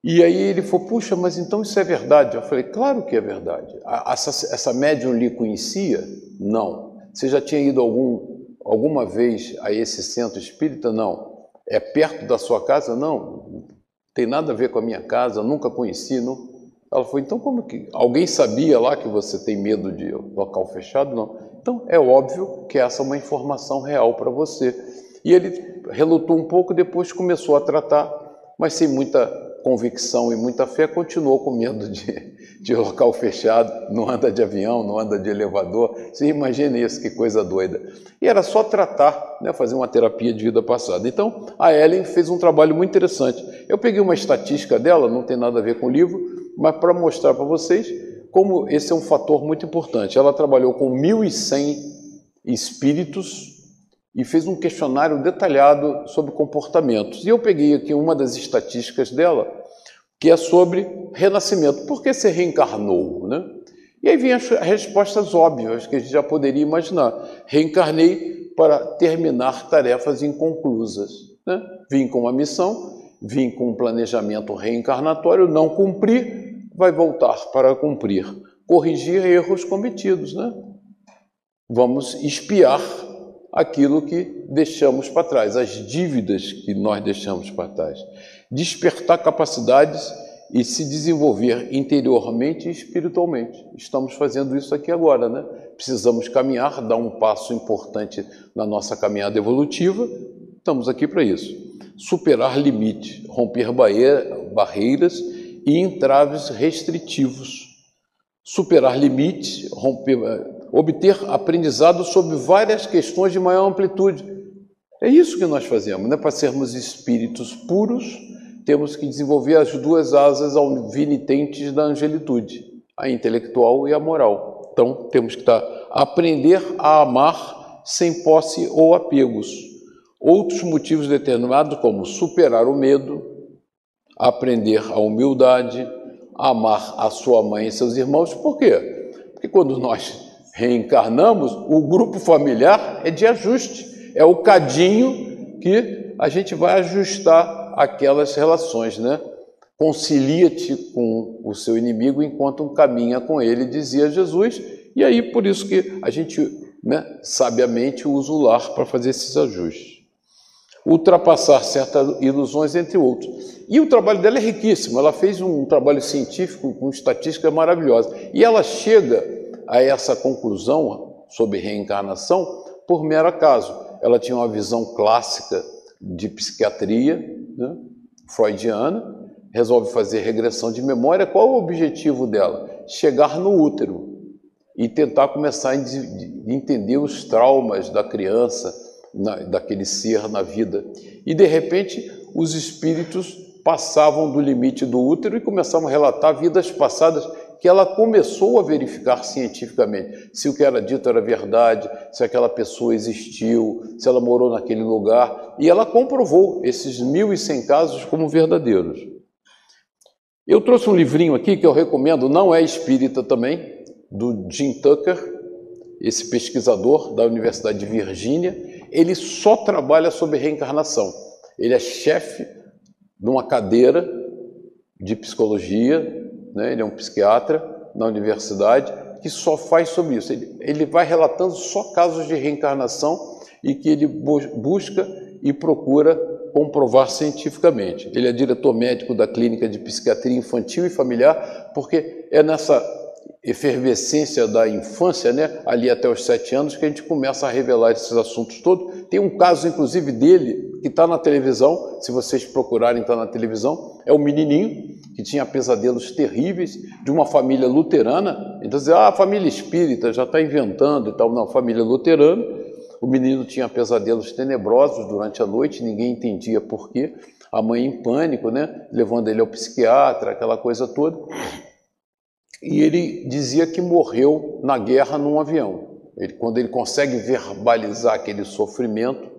E aí ele falou: Puxa, mas então isso é verdade? Eu falei: Claro que é verdade. Essa, essa médium lhe conhecia? Não. Você já tinha ido algum, alguma vez a esse centro espírita? Não. É perto da sua casa? Não. Tem nada a ver com a minha casa, nunca conheci. Não. Ela falou, então como que. Alguém sabia lá que você tem medo de local fechado? Não. Então é óbvio que essa é uma informação real para você. E ele relutou um pouco, depois começou a tratar, mas sem muita convicção e muita fé, continuou com medo de, de local fechado, não anda de avião, não anda de elevador. Você imagina isso, que coisa doida. E era só tratar, né, fazer uma terapia de vida passada. Então, a Ellen fez um trabalho muito interessante. Eu peguei uma estatística dela, não tem nada a ver com o livro, mas para mostrar para vocês como esse é um fator muito importante. Ela trabalhou com 1.100 espíritos e fez um questionário detalhado sobre comportamentos. E eu peguei aqui uma das estatísticas dela, que é sobre renascimento. Por que você reencarnou? Né? E aí vem as respostas óbvias que a gente já poderia imaginar. Reencarnei para terminar tarefas inconclusas. Né? Vim com uma missão, vim com um planejamento reencarnatório, não cumpri, vai voltar para cumprir, corrigir erros cometidos, né? Vamos espiar aquilo que deixamos para trás, as dívidas que nós deixamos para trás, despertar capacidades e se desenvolver interiormente e espiritualmente. Estamos fazendo isso aqui agora, né? Precisamos caminhar, dar um passo importante na nossa caminhada evolutiva. Estamos aqui para isso. Superar limites, romper barreiras e entraves restritivos, superar limites, romper, obter aprendizado sobre várias questões de maior amplitude. É isso que nós fazemos, né? Para sermos espíritos puros, temos que desenvolver as duas asas vinitentes da angelitude, a intelectual e a moral. Então, temos que estar, aprender a amar sem posse ou apegos. Outros motivos determinados, como superar o medo, aprender a humildade, amar a sua mãe e seus irmãos. Por quê? Porque quando nós reencarnamos, o grupo familiar é de ajuste, é o cadinho que a gente vai ajustar aquelas relações, né? Concilia-te com o seu inimigo enquanto caminha com ele, dizia Jesus. E aí, por isso que a gente né, sabiamente usa o lar para fazer esses ajustes. Ultrapassar certas ilusões, entre outros. E o trabalho dela é riquíssimo. Ela fez um trabalho científico com estatística maravilhosa. E ela chega a essa conclusão sobre reencarnação por mero acaso. Ela tinha uma visão clássica de psiquiatria, né, freudiana, resolve fazer regressão de memória. Qual o objetivo dela? Chegar no útero e tentar começar a entender os traumas da criança, na, daquele ser na vida. E de repente, os espíritos passavam do limite do útero e começavam a relatar vidas passadas que ela começou a verificar cientificamente se o que era dito era verdade, se aquela pessoa existiu, se ela morou naquele lugar, e ela comprovou esses 1.100 casos como verdadeiros. Eu trouxe um livrinho aqui que eu recomendo, não é espírita também, do Jim Tucker, esse pesquisador da Universidade de Virgínia. Ele só trabalha sobre reencarnação. Ele é chefe de uma cadeira de psicologia né? ele é um psiquiatra na universidade que só faz sobre isso. Ele, ele vai relatando só casos de reencarnação e que ele busca e procura comprovar cientificamente. Ele é diretor médico da Clínica de Psiquiatria Infantil e Familiar, porque é nessa efervescência da infância, né, ali até os sete anos, que a gente começa a revelar esses assuntos todos. Tem um caso, inclusive, dele, que está na televisão, se vocês procurarem, está na televisão, é o menininho que tinha pesadelos terríveis de uma família luterana. Então, dizer, ah, a família espírita já está inventando e tal. Não, família luterana. O menino tinha pesadelos tenebrosos durante a noite, ninguém entendia por quê. A mãe em pânico, né, levando ele ao psiquiatra, aquela coisa toda. E ele dizia que morreu na guerra num avião. Ele, quando ele consegue verbalizar aquele sofrimento,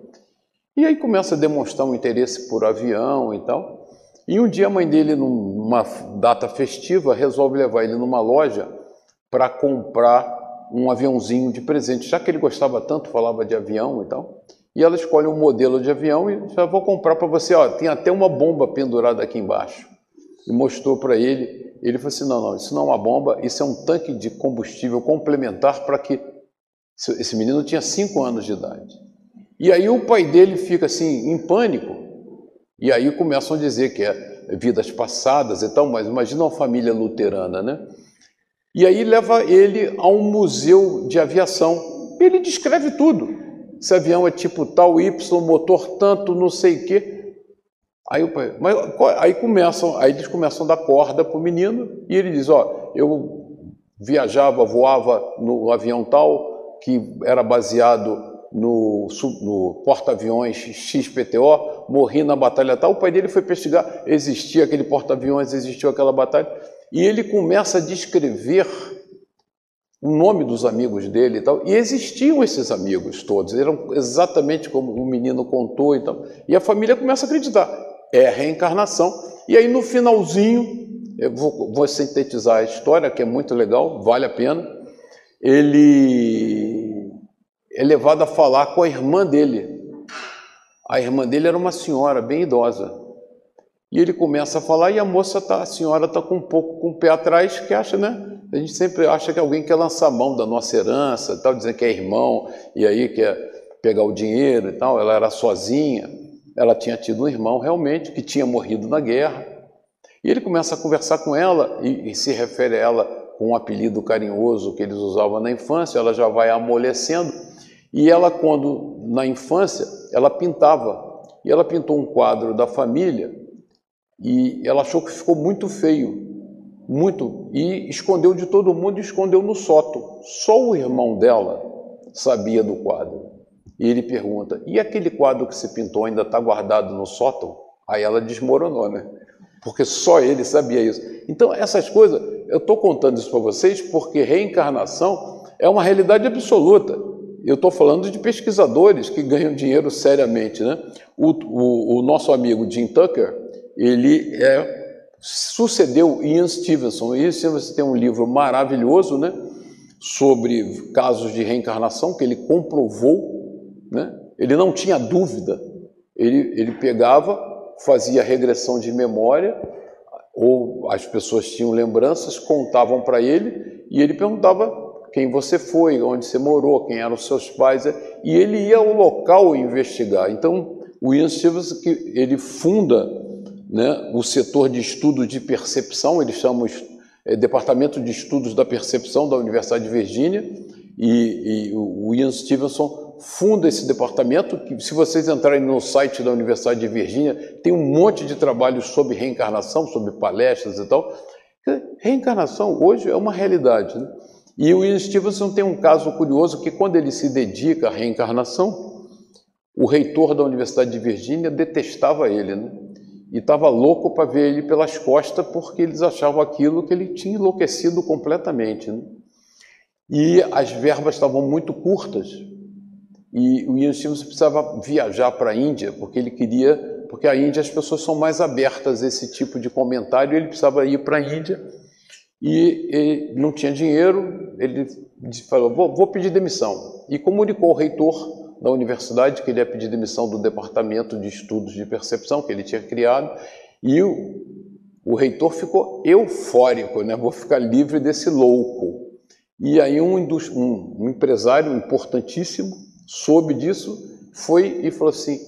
e aí começa a demonstrar um interesse por avião e tal. E um dia a mãe dele, numa data festiva, resolve levar ele numa loja para comprar um aviãozinho de presente, já que ele gostava tanto, falava de avião e tal. E ela escolhe um modelo de avião e já vou comprar para você, ó, tem até uma bomba pendurada aqui embaixo. E mostrou para ele, ele falou assim: "Não, não, isso não é uma bomba, isso é um tanque de combustível complementar para que esse menino tinha cinco anos de idade. E aí o pai dele fica assim em pânico, e aí começam a dizer que é vidas passadas e tal, mas imagina uma família luterana, né? E aí leva ele a um museu de aviação. Ele descreve tudo. Esse avião é tipo tal Y, motor tanto, não sei o quê. Aí, mas, aí começam, aí eles começam a dar corda para o menino e ele diz: ó, eu viajava, voava no avião tal que era baseado no, no porta-aviões XPTO, morri na batalha tal. O pai dele foi investigar, existia aquele porta-aviões, existiu aquela batalha. E ele começa a descrever o nome dos amigos dele e tal. E existiam esses amigos todos, eram exatamente como o menino contou e tal. E a família começa a acreditar, é a reencarnação. E aí no finalzinho, eu vou, vou sintetizar a história, que é muito legal, vale a pena. Ele é levado a falar com a irmã dele. A irmã dele era uma senhora bem idosa. E ele começa a falar e a moça tá, a senhora está com um pouco com o pé atrás, que acha, né? A gente sempre acha que alguém quer lançar mão da nossa herança, tal, dizendo que é irmão e aí quer pegar o dinheiro e tal. Ela era sozinha. Ela tinha tido um irmão realmente que tinha morrido na guerra. E ele começa a conversar com ela e, e se refere a ela com um apelido carinhoso que eles usavam na infância. Ela já vai amolecendo e ela, quando na infância, ela pintava. E ela pintou um quadro da família e ela achou que ficou muito feio, muito, e escondeu de todo mundo e escondeu no sótão. Só o irmão dela sabia do quadro. E ele pergunta: e aquele quadro que você pintou ainda está guardado no sótão? Aí ela desmoronou, né? Porque só ele sabia isso. Então, essas coisas, eu estou contando isso para vocês porque reencarnação é uma realidade absoluta. Eu estou falando de pesquisadores que ganham dinheiro seriamente, né? O, o, o nosso amigo Jim Tucker, ele é, sucedeu Ian Stevenson. Ian Stevenson tem um livro maravilhoso, né? Sobre casos de reencarnação que ele comprovou, né? Ele não tinha dúvida. Ele, ele pegava, fazia regressão de memória, ou as pessoas tinham lembranças, contavam para ele e ele perguntava quem você foi, onde você morou, quem eram os seus pais, e ele ia ao local investigar. Então, o Ian Stevens, ele funda né, o setor de estudo de percepção, eles chamam é, Departamento de Estudos da Percepção da Universidade de Virgínia, e, e o Ian Stevenson funda esse departamento, que se vocês entrarem no site da Universidade de Virgínia, tem um monte de trabalhos sobre reencarnação, sobre palestras e tal. Reencarnação hoje é uma realidade. Né? E o Ian Stevenson tem um caso curioso que quando ele se dedica à reencarnação, o reitor da Universidade de Virgínia detestava ele, né? E estava louco para ver ele pelas costas porque eles achavam aquilo que ele tinha enlouquecido completamente. Né? E as verbas estavam muito curtas. E o Ian Stevenson precisava viajar para a Índia porque ele queria, porque a Índia as pessoas são mais abertas a esse tipo de comentário. Ele precisava ir para a Índia e não tinha dinheiro, ele falou, vou, vou, pedir demissão. E comunicou ao reitor da universidade que ele ia pedir demissão do departamento de estudos de percepção que ele tinha criado, e o, o reitor ficou eufórico, né? vou ficar livre desse louco. E aí um, um empresário importantíssimo soube disso, foi e falou assim,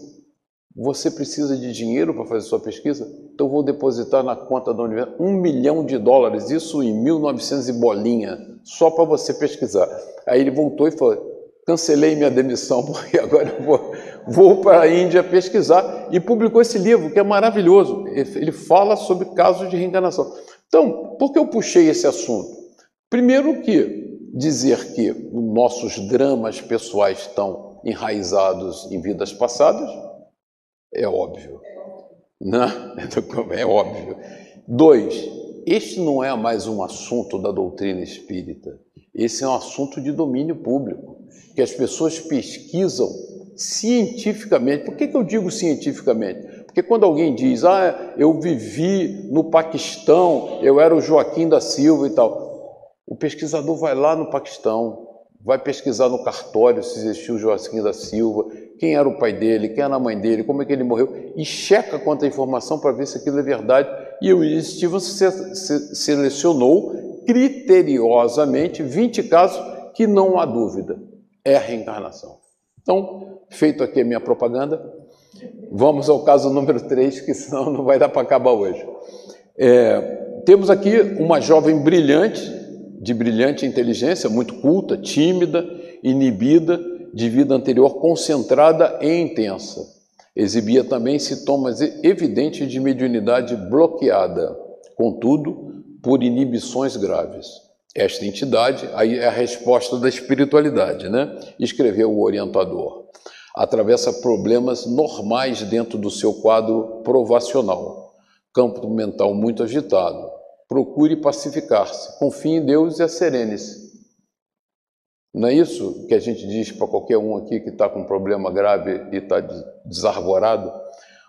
você precisa de dinheiro para fazer sua pesquisa? Então vou depositar na conta da universidade um milhão de dólares, isso em 1900 e bolinha, só para você pesquisar. Aí ele voltou e falou: cancelei minha demissão, porque agora eu vou, vou para a Índia pesquisar. E publicou esse livro, que é maravilhoso. Ele fala sobre casos de reencarnação. Então, por que eu puxei esse assunto? Primeiro que dizer que nossos dramas pessoais estão enraizados em vidas passadas, é óbvio. Não, é óbvio. Dois, este não é mais um assunto da doutrina espírita. Esse é um assunto de domínio público, que as pessoas pesquisam cientificamente. Por que, que eu digo cientificamente? Porque quando alguém diz, ah, eu vivi no Paquistão, eu era o Joaquim da Silva e tal, o pesquisador vai lá no Paquistão, vai pesquisar no cartório se existiu o Joaquim da Silva, quem era o pai dele, quem era a mãe dele, como é que ele morreu, e checa quanta informação para ver se aquilo é verdade. E o Stevens selecionou criteriosamente 20 casos que não há dúvida, é a reencarnação. Então, feito aqui a minha propaganda, vamos ao caso número 3, que senão não vai dar para acabar hoje. É, temos aqui uma jovem brilhante, de brilhante inteligência, muito culta, tímida, inibida, de vida anterior concentrada e intensa. Exibia também sintomas evidentes de mediunidade bloqueada, contudo, por inibições graves. Esta entidade, aí é a resposta da espiritualidade, né? Escreveu o orientador. Atravessa problemas normais dentro do seu quadro provacional. Campo mental muito agitado, procure pacificar-se, confie em Deus e serene-se. Não é isso que a gente diz para qualquer um aqui que está com um problema grave e está desarvorado?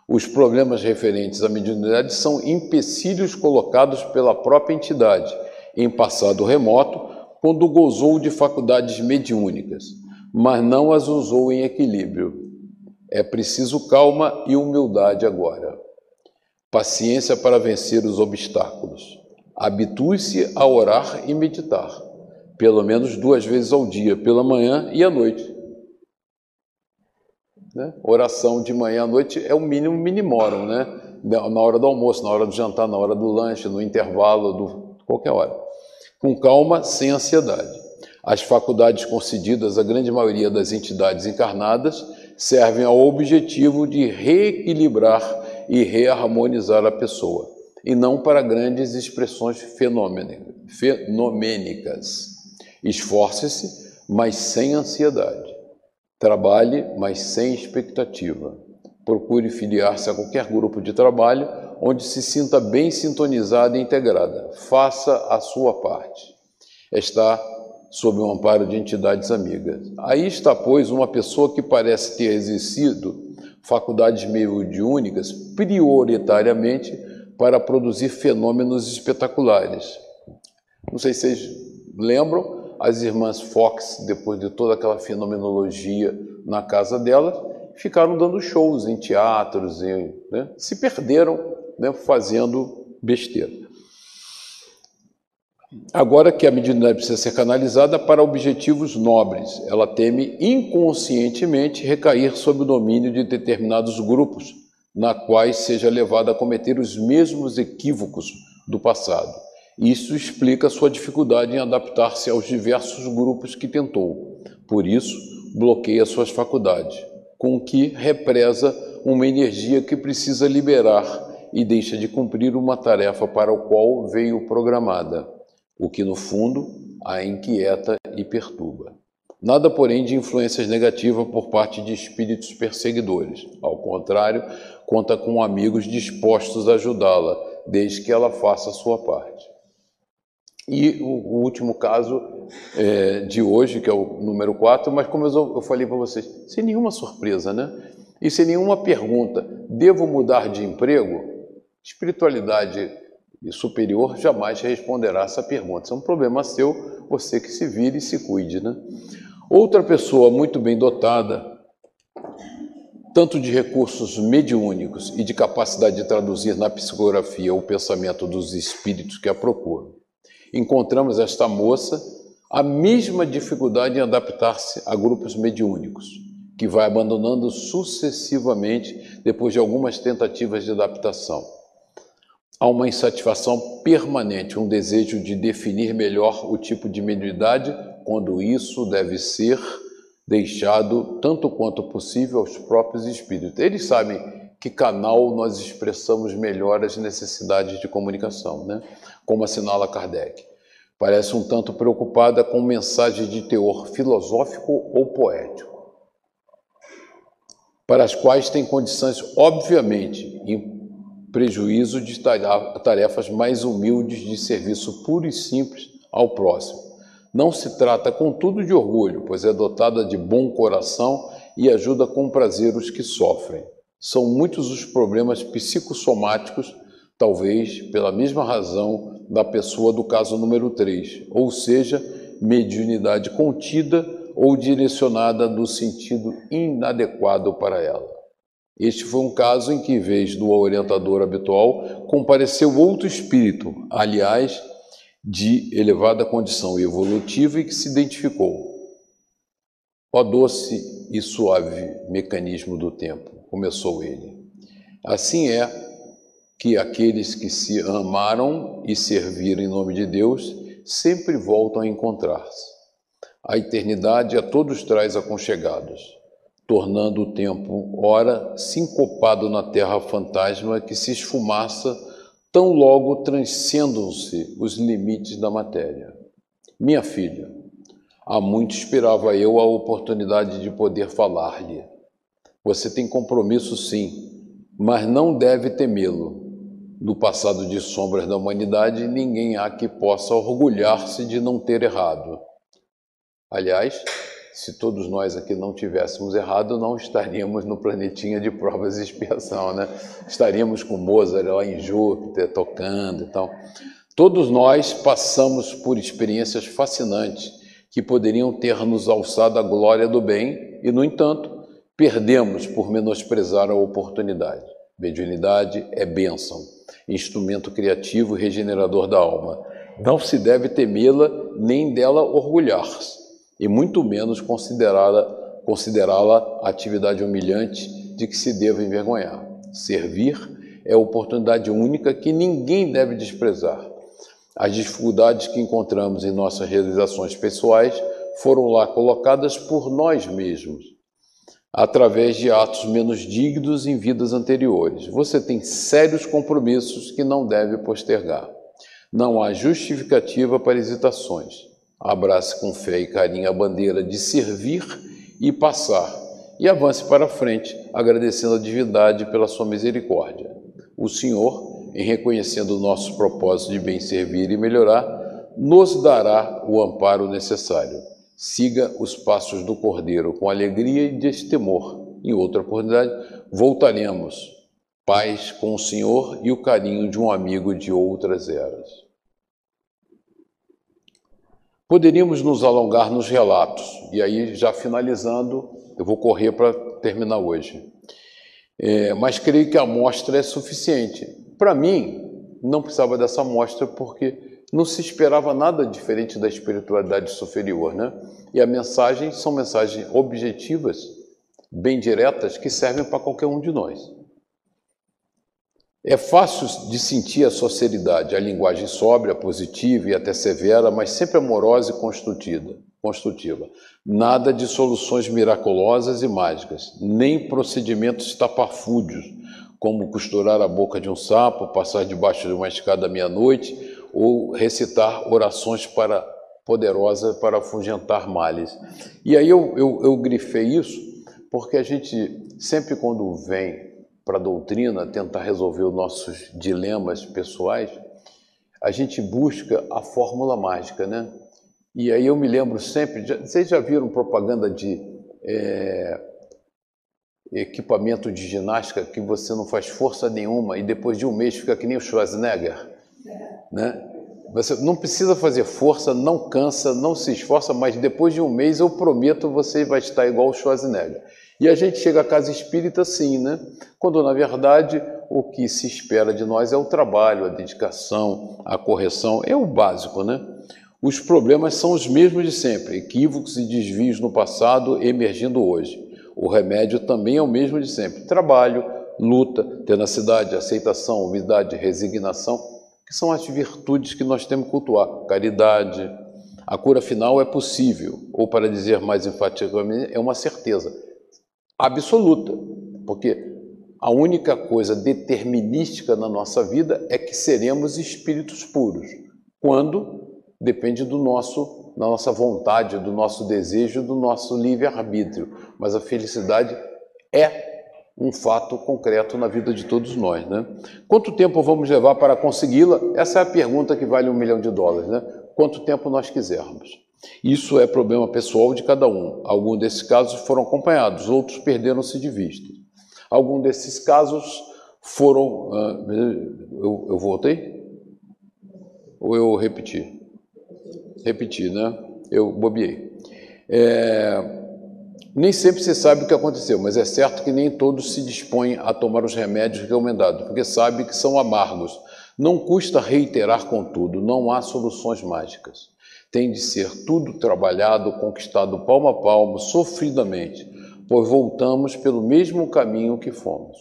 Os problemas referentes à mediunidade são empecilhos colocados pela própria entidade em passado remoto, quando gozou de faculdades mediúnicas, mas não as usou em equilíbrio. É preciso calma e humildade agora. Paciência para vencer os obstáculos. Habitue-se a orar e meditar, pelo menos duas vezes ao dia, pela manhã e à noite. Né? Oração de manhã à noite é o mínimo minimorum, né? Na hora do almoço, na hora do jantar, na hora do lanche, no intervalo, do, qualquer hora. Com calma, sem ansiedade. As faculdades concedidas à grande maioria das entidades encarnadas servem ao objetivo de reequilibrar e reharmonizar a pessoa e não para grandes expressões fenomênicas. Esforce-se, mas sem ansiedade. Trabalhe, mas sem expectativa. Procure filiar-se a qualquer grupo de trabalho onde se sinta bem sintonizada e integrada. Faça a sua parte. Está sob o amparo de entidades amigas. Aí está, pois, uma pessoa que parece ter exercido faculdades mediúnicas prioritariamente para produzir fenômenos espetaculares. Não sei se vocês lembram, as irmãs Fox, depois de toda aquela fenomenologia na casa delas, ficaram dando shows em teatros, e, né, se perderam né, fazendo besteira. Agora que a mediunidade precisa ser canalizada para objetivos nobres, ela teme inconscientemente recair sob o domínio de determinados grupos, na quais seja levada a cometer os mesmos equívocos do passado. Isso explica sua dificuldade em adaptar-se aos diversos grupos que tentou. Por isso, bloqueia suas faculdades, com que represa uma energia que precisa liberar e deixa de cumprir uma tarefa para o qual veio programada, o que no fundo a inquieta e perturba. Nada, porém, de influências negativas por parte de espíritos perseguidores. Ao contrário, conta com amigos dispostos a ajudá-la, desde que ela faça a sua parte. E o, último caso é, de hoje, que é o número 4, mas como eu, eu falei para vocês, sem nenhuma surpresa, né? E sem nenhuma pergunta, devo mudar de emprego? Espiritualidade superior jamais responderá essa pergunta. Isso é um problema seu, você que se vire e se cuide, né? Outra pessoa muito bem dotada, tanto de recursos mediúnicos e de capacidade de traduzir na psicografia o pensamento dos espíritos que a procuram, encontramos esta moça a mesma dificuldade em adaptar-se a grupos mediúnicos, que vai abandonando sucessivamente depois de algumas tentativas de adaptação. Há uma insatisfação permanente, um desejo de definir melhor o tipo de mediunidade, quando isso deve ser deixado tanto quanto possível aos próprios espíritos. Eles sabem que canal nós expressamos melhor as necessidades de comunicação, né? como assinala Kardec. Parece um tanto preocupada com mensagens de teor filosófico ou poético, para as quais tem condições, obviamente, em prejuízo de tarefas mais humildes de serviço puro e simples ao próximo. Não se trata, contudo, de orgulho, pois é dotada de bom coração e ajuda com prazer os que sofrem. São muitos os problemas psicossomáticos, talvez pela mesma razão da pessoa do caso número 3, ou seja, mediunidade contida ou direcionada no sentido inadequado para ela. Este foi um caso em que, em vez do orientador habitual, compareceu outro espírito, aliás, de elevada condição evolutiva e que se identificou. Ó doce e suave mecanismo do tempo, começou ele. Assim é que aqueles que se amaram e serviram em nome de Deus sempre voltam a encontrar-se. A eternidade a todos traz aconchegados, tornando o tempo, ora, sincopado na terra fantasma que se esfumaça tão logo transcendam-se os limites da matéria. Minha filha, há muito esperava eu a oportunidade de poder falar-lhe. Você tem compromisso, sim, mas não deve temê-lo. No passado de sombras da humanidade, ninguém há que possa orgulhar-se de não ter errado. Aliás, se todos nós aqui não tivéssemos errado, não estaríamos no planetinha de provas e expiação, né? Estaríamos com Mozart lá em Júpiter tocando e tal. Todos nós passamos por experiências fascinantes que poderiam ter nos alçado à glória do bem e, no entanto, perdemos por menosprezar a oportunidade. Mediunidade é bênção, instrumento criativo e regenerador da alma. Não se deve temê-la nem dela orgulhar-se, e muito menos considerá-la considerá atividade humilhante de que se deva envergonhar. Servir é oportunidade única que ninguém deve desprezar. As dificuldades que encontramos em nossas realizações pessoais foram lá colocadas por nós mesmos através de atos menos dignos em vidas anteriores. Você tem sérios compromissos que não deve postergar. Não há justificativa para hesitações. Abrace com fé e carinho a bandeira de servir e passar. E avance para frente, agradecendo a divindade pela sua misericórdia. O Senhor, em reconhecendo o nosso propósito de bem servir e melhorar, nos dará o amparo necessário. Siga os passos do Cordeiro com alegria e destemor. Em outra oportunidade, voltaremos. Paz com o Senhor e o carinho de um amigo de outras eras. Poderíamos nos alongar nos relatos, e aí, já finalizando, eu vou correr para terminar hoje. É, mas creio que a amostra é suficiente. Para mim, não precisava dessa amostra, porque não se esperava nada diferente da espiritualidade superior, né? E a mensagem são mensagens objetivas, bem diretas, que servem para qualquer um de nós. É fácil de sentir a sinceridade, a linguagem sóbria, positiva e até severa, mas sempre amorosa e construtiva. Nada de soluções miraculosas e mágicas, nem procedimentos estapafúdios, como costurar a boca de um sapo, passar debaixo de uma escada meia-noite ou recitar orações para poderosas para afugentar males. E aí eu, eu, eu grifei isso porque a gente sempre quando vem para a doutrina tentar resolver os nossos dilemas pessoais, a gente busca a fórmula mágica, né? E aí eu me lembro sempre, vocês já viram propaganda de é, equipamento de ginástica que você não faz força nenhuma e depois de um mês fica que nem o Schwarzenegger? Né? Você não precisa fazer força, não cansa, não se esforça, mas depois de um mês eu prometo você vai estar igual o Schwarzenegger. E a gente chega à casa espírita assim, né? Quando na verdade o que se espera de nós é o trabalho, a dedicação, a correção, é o básico, né? Os problemas são os mesmos de sempre, equívocos e desvios no passado emergindo hoje. O remédio também é o mesmo de sempre: trabalho, luta, tenacidade, aceitação, humildade, resignação que são as virtudes que nós temos que cultuar. Caridade. A cura final é possível, ou para dizer mais enfaticamente, é uma certeza absoluta, porque a única coisa determinística na nossa vida é que seremos espíritos puros, quando depende do nosso, da nossa vontade, do nosso desejo, do nosso livre-arbítrio. Mas a felicidade é um fato concreto na vida de todos nós. Né? Quanto tempo vamos levar para consegui-la? Essa é a pergunta que vale um milhão de dólares. Né? Quanto tempo nós quisermos. Isso é problema pessoal de cada um. Alguns desses casos foram acompanhados, outros perderam-se de vista. Alguns desses casos foram. Ah, eu, eu voltei? Ou eu repeti? Repeti, né? Eu bobiei. É, nem sempre se sabe o que aconteceu, mas é certo que nem todos se dispõem a tomar os remédios recomendados, porque sabe que são amargos. Não custa reiterar, contudo, não há soluções mágicas. Tem de ser tudo trabalhado, conquistado palmo a palmo, sofridamente, pois voltamos pelo mesmo caminho que fomos.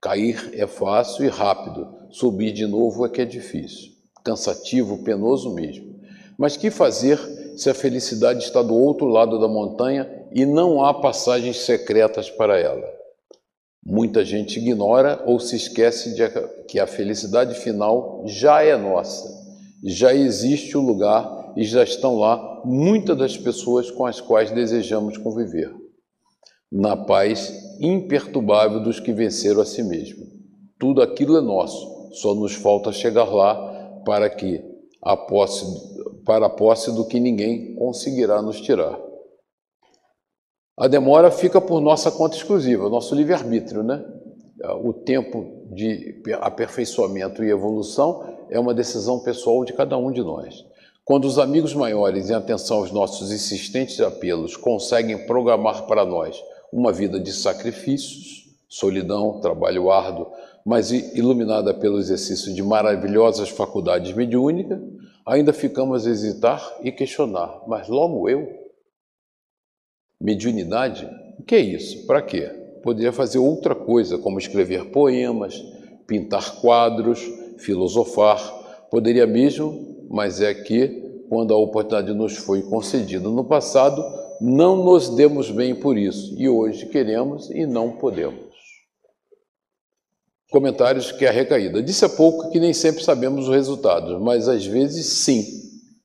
Cair é fácil e rápido, subir de novo é que é difícil, cansativo, penoso mesmo. Mas que fazer se a felicidade está do outro lado da montanha e não há passagens secretas para ela. Muita gente ignora ou se esquece de que a felicidade final já é nossa, já existe o lugar e já estão lá muitas das pessoas com as quais desejamos conviver, na paz imperturbável dos que venceram a si mesmo. Tudo aquilo é nosso, só nos falta chegar lá para que a posse, para a posse do que ninguém conseguirá nos tirar. A demora fica por nossa conta exclusiva, nosso livre-arbítrio, né? O tempo de aperfeiçoamento e evolução é uma decisão pessoal de cada um de nós. Quando os amigos maiores, em atenção aos nossos insistentes apelos, conseguem programar para nós uma vida de sacrifícios, solidão, trabalho árduo, mas iluminada pelo exercício de maravilhosas faculdades mediúnicas, ainda ficamos a hesitar e questionar: mas logo eu? Mediunidade? O que é isso? Para quê? Poderia fazer outra coisa, como escrever poemas, pintar quadros, filosofar. Poderia mesmo, mas é que, quando a oportunidade nos foi concedida no passado, não nos demos bem por isso e hoje queremos e não podemos. Comentários que é a recaída. Disse há pouco que nem sempre sabemos os resultados, mas às vezes sim.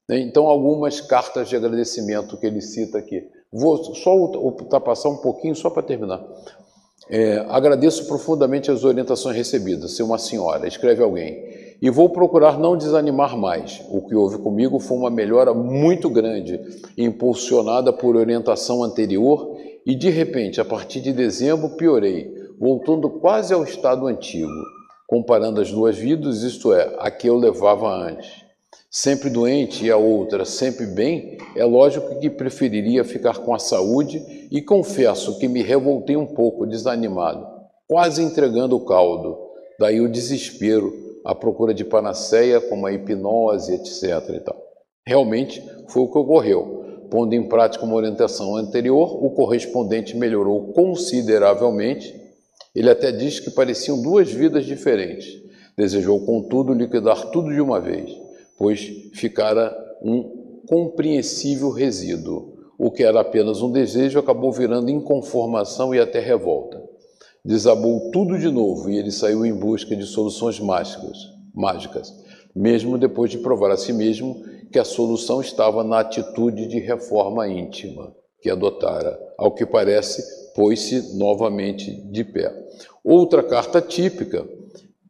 Então, algumas cartas de agradecimento que ele cita aqui Vou só ultrapassar um pouquinho, só para terminar. É, agradeço profundamente as orientações recebidas. Ser uma senhora, escreve alguém. E vou procurar não desanimar mais. O que houve comigo foi uma melhora muito grande, impulsionada por orientação anterior, e de repente, a partir de dezembro, piorei, voltando quase ao estado antigo, comparando as duas vidas, isto é, a que eu levava antes. Sempre doente e a outra sempre bem, é lógico que preferiria ficar com a saúde e confesso que me revoltei um pouco, desanimado, quase entregando o caldo. Daí o desespero, a procura de panaceia como a hipnose, etc. E tal. Realmente foi o que ocorreu. Pondo em prática uma orientação anterior, o correspondente melhorou consideravelmente. Ele até diz que pareciam duas vidas diferentes. Desejou, contudo, liquidar tudo de uma vez, pois ficara um compreensível resíduo. O que era apenas um desejo acabou virando inconformação e até revolta. Desabou tudo de novo e ele saiu em busca de soluções mágicas, mágicas, mesmo depois de provar a si mesmo que a solução estava na atitude de reforma íntima que adotara. Ao que parece, pôs-se novamente de pé. Outra carta típica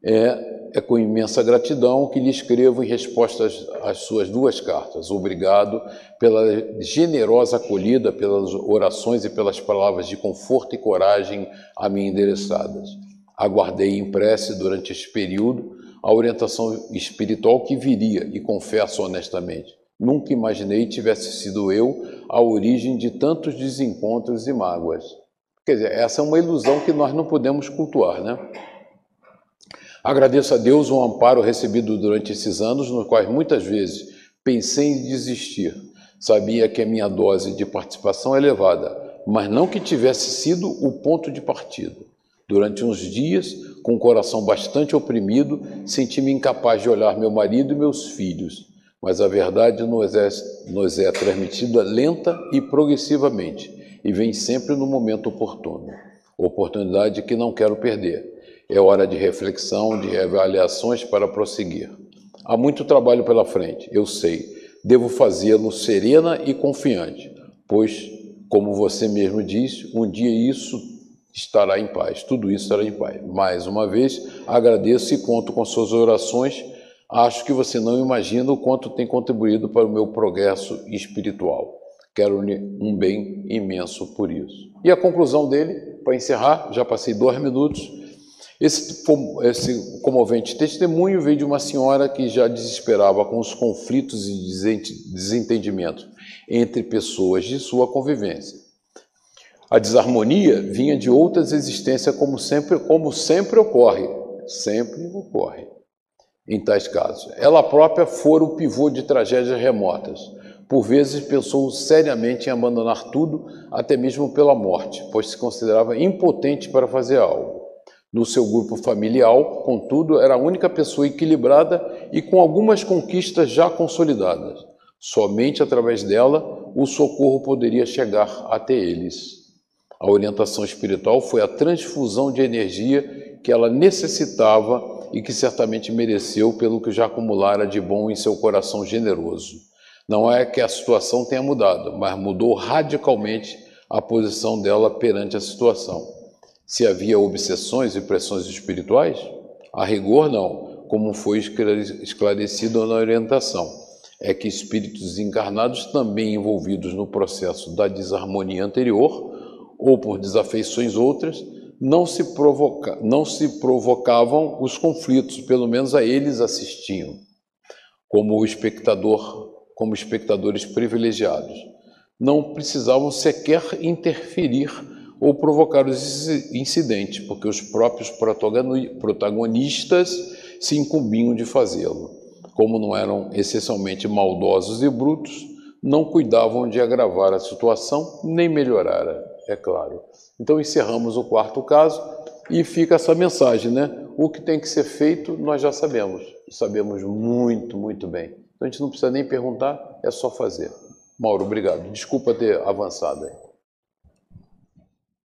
é, é com imensa gratidão que lhe escrevo em resposta às, suas duas cartas. Obrigado pela generosa acolhida, pelas orações e pelas palavras de conforto e coragem a mim endereçadas. Aguardei em prece durante este período a orientação espiritual que viria, e confesso honestamente, nunca imaginei tivesse sido eu a origem de tantos desencontros e mágoas. Quer dizer, essa é uma ilusão que nós não podemos cultuar, né? Agradeço a Deus o amparo recebido durante esses anos, nos quais muitas vezes pensei em desistir. Sabia que a minha dose de participação é elevada, mas não que tivesse sido o ponto de partida. Durante uns dias, com o coração bastante oprimido, senti-me incapaz de olhar meu marido e meus filhos, mas a verdade nos é, nos é transmitida lenta e progressivamente e vem sempre no momento oportuno. Oportunidade que não quero perder. É hora de reflexão, de reavaliações para prosseguir. Há muito trabalho pela frente, eu sei. Devo fazê-lo serena e confiante, pois, como você mesmo disse, um dia isso estará em paz. Tudo isso estará em paz. Mais uma vez, agradeço e conto com suas orações. Acho que você não imagina o quanto tem contribuído para o meu progresso espiritual. Quero-lhe um bem imenso por isso. E a conclusão dele, para encerrar, já passei dois minutos. Esse, esse comovente testemunho veio de uma senhora que já desesperava com os conflitos e desentendimentos entre pessoas de sua convivência. A desarmonia vinha de outras existências, como sempre, como sempre ocorre, sempre ocorre em tais casos. Ela própria fora o pivô de tragédias remotas. Por vezes pensou seriamente em abandonar tudo, até mesmo pela morte, pois se considerava impotente para fazer algo. No seu grupo familiar, contudo, era a única pessoa equilibrada e com algumas conquistas já consolidadas. Somente através dela o socorro poderia chegar até eles. A orientação espiritual foi a transfusão de energia que ela necessitava e que certamente mereceu pelo que já acumulara de bom em seu coração generoso. Não é que a situação tenha mudado, mas mudou radicalmente a posição dela perante a situação. Se havia obsessões e pressões espirituais? A rigor, não, como foi esclarecido na orientação. É que espíritos encarnados, também envolvidos no processo da desarmonia anterior, ou por desafeições outras, não se, provoca, não se provocavam os conflitos, pelo menos a eles assistiam, como espectador, como espectadores privilegiados. Não precisavam sequer interferir ou provocar os incidentes, porque os próprios protagonistas se incumbiam de fazê-lo. Como não eram essencialmente maldosos e brutos, não cuidavam de agravar a situação nem melhorar é claro. Então encerramos o quarto caso e fica essa mensagem, né? O que tem que ser feito nós já sabemos, sabemos muito, muito bem. Então a gente não precisa nem perguntar, é só fazer. Mauro, obrigado. Desculpa ter avançado aí.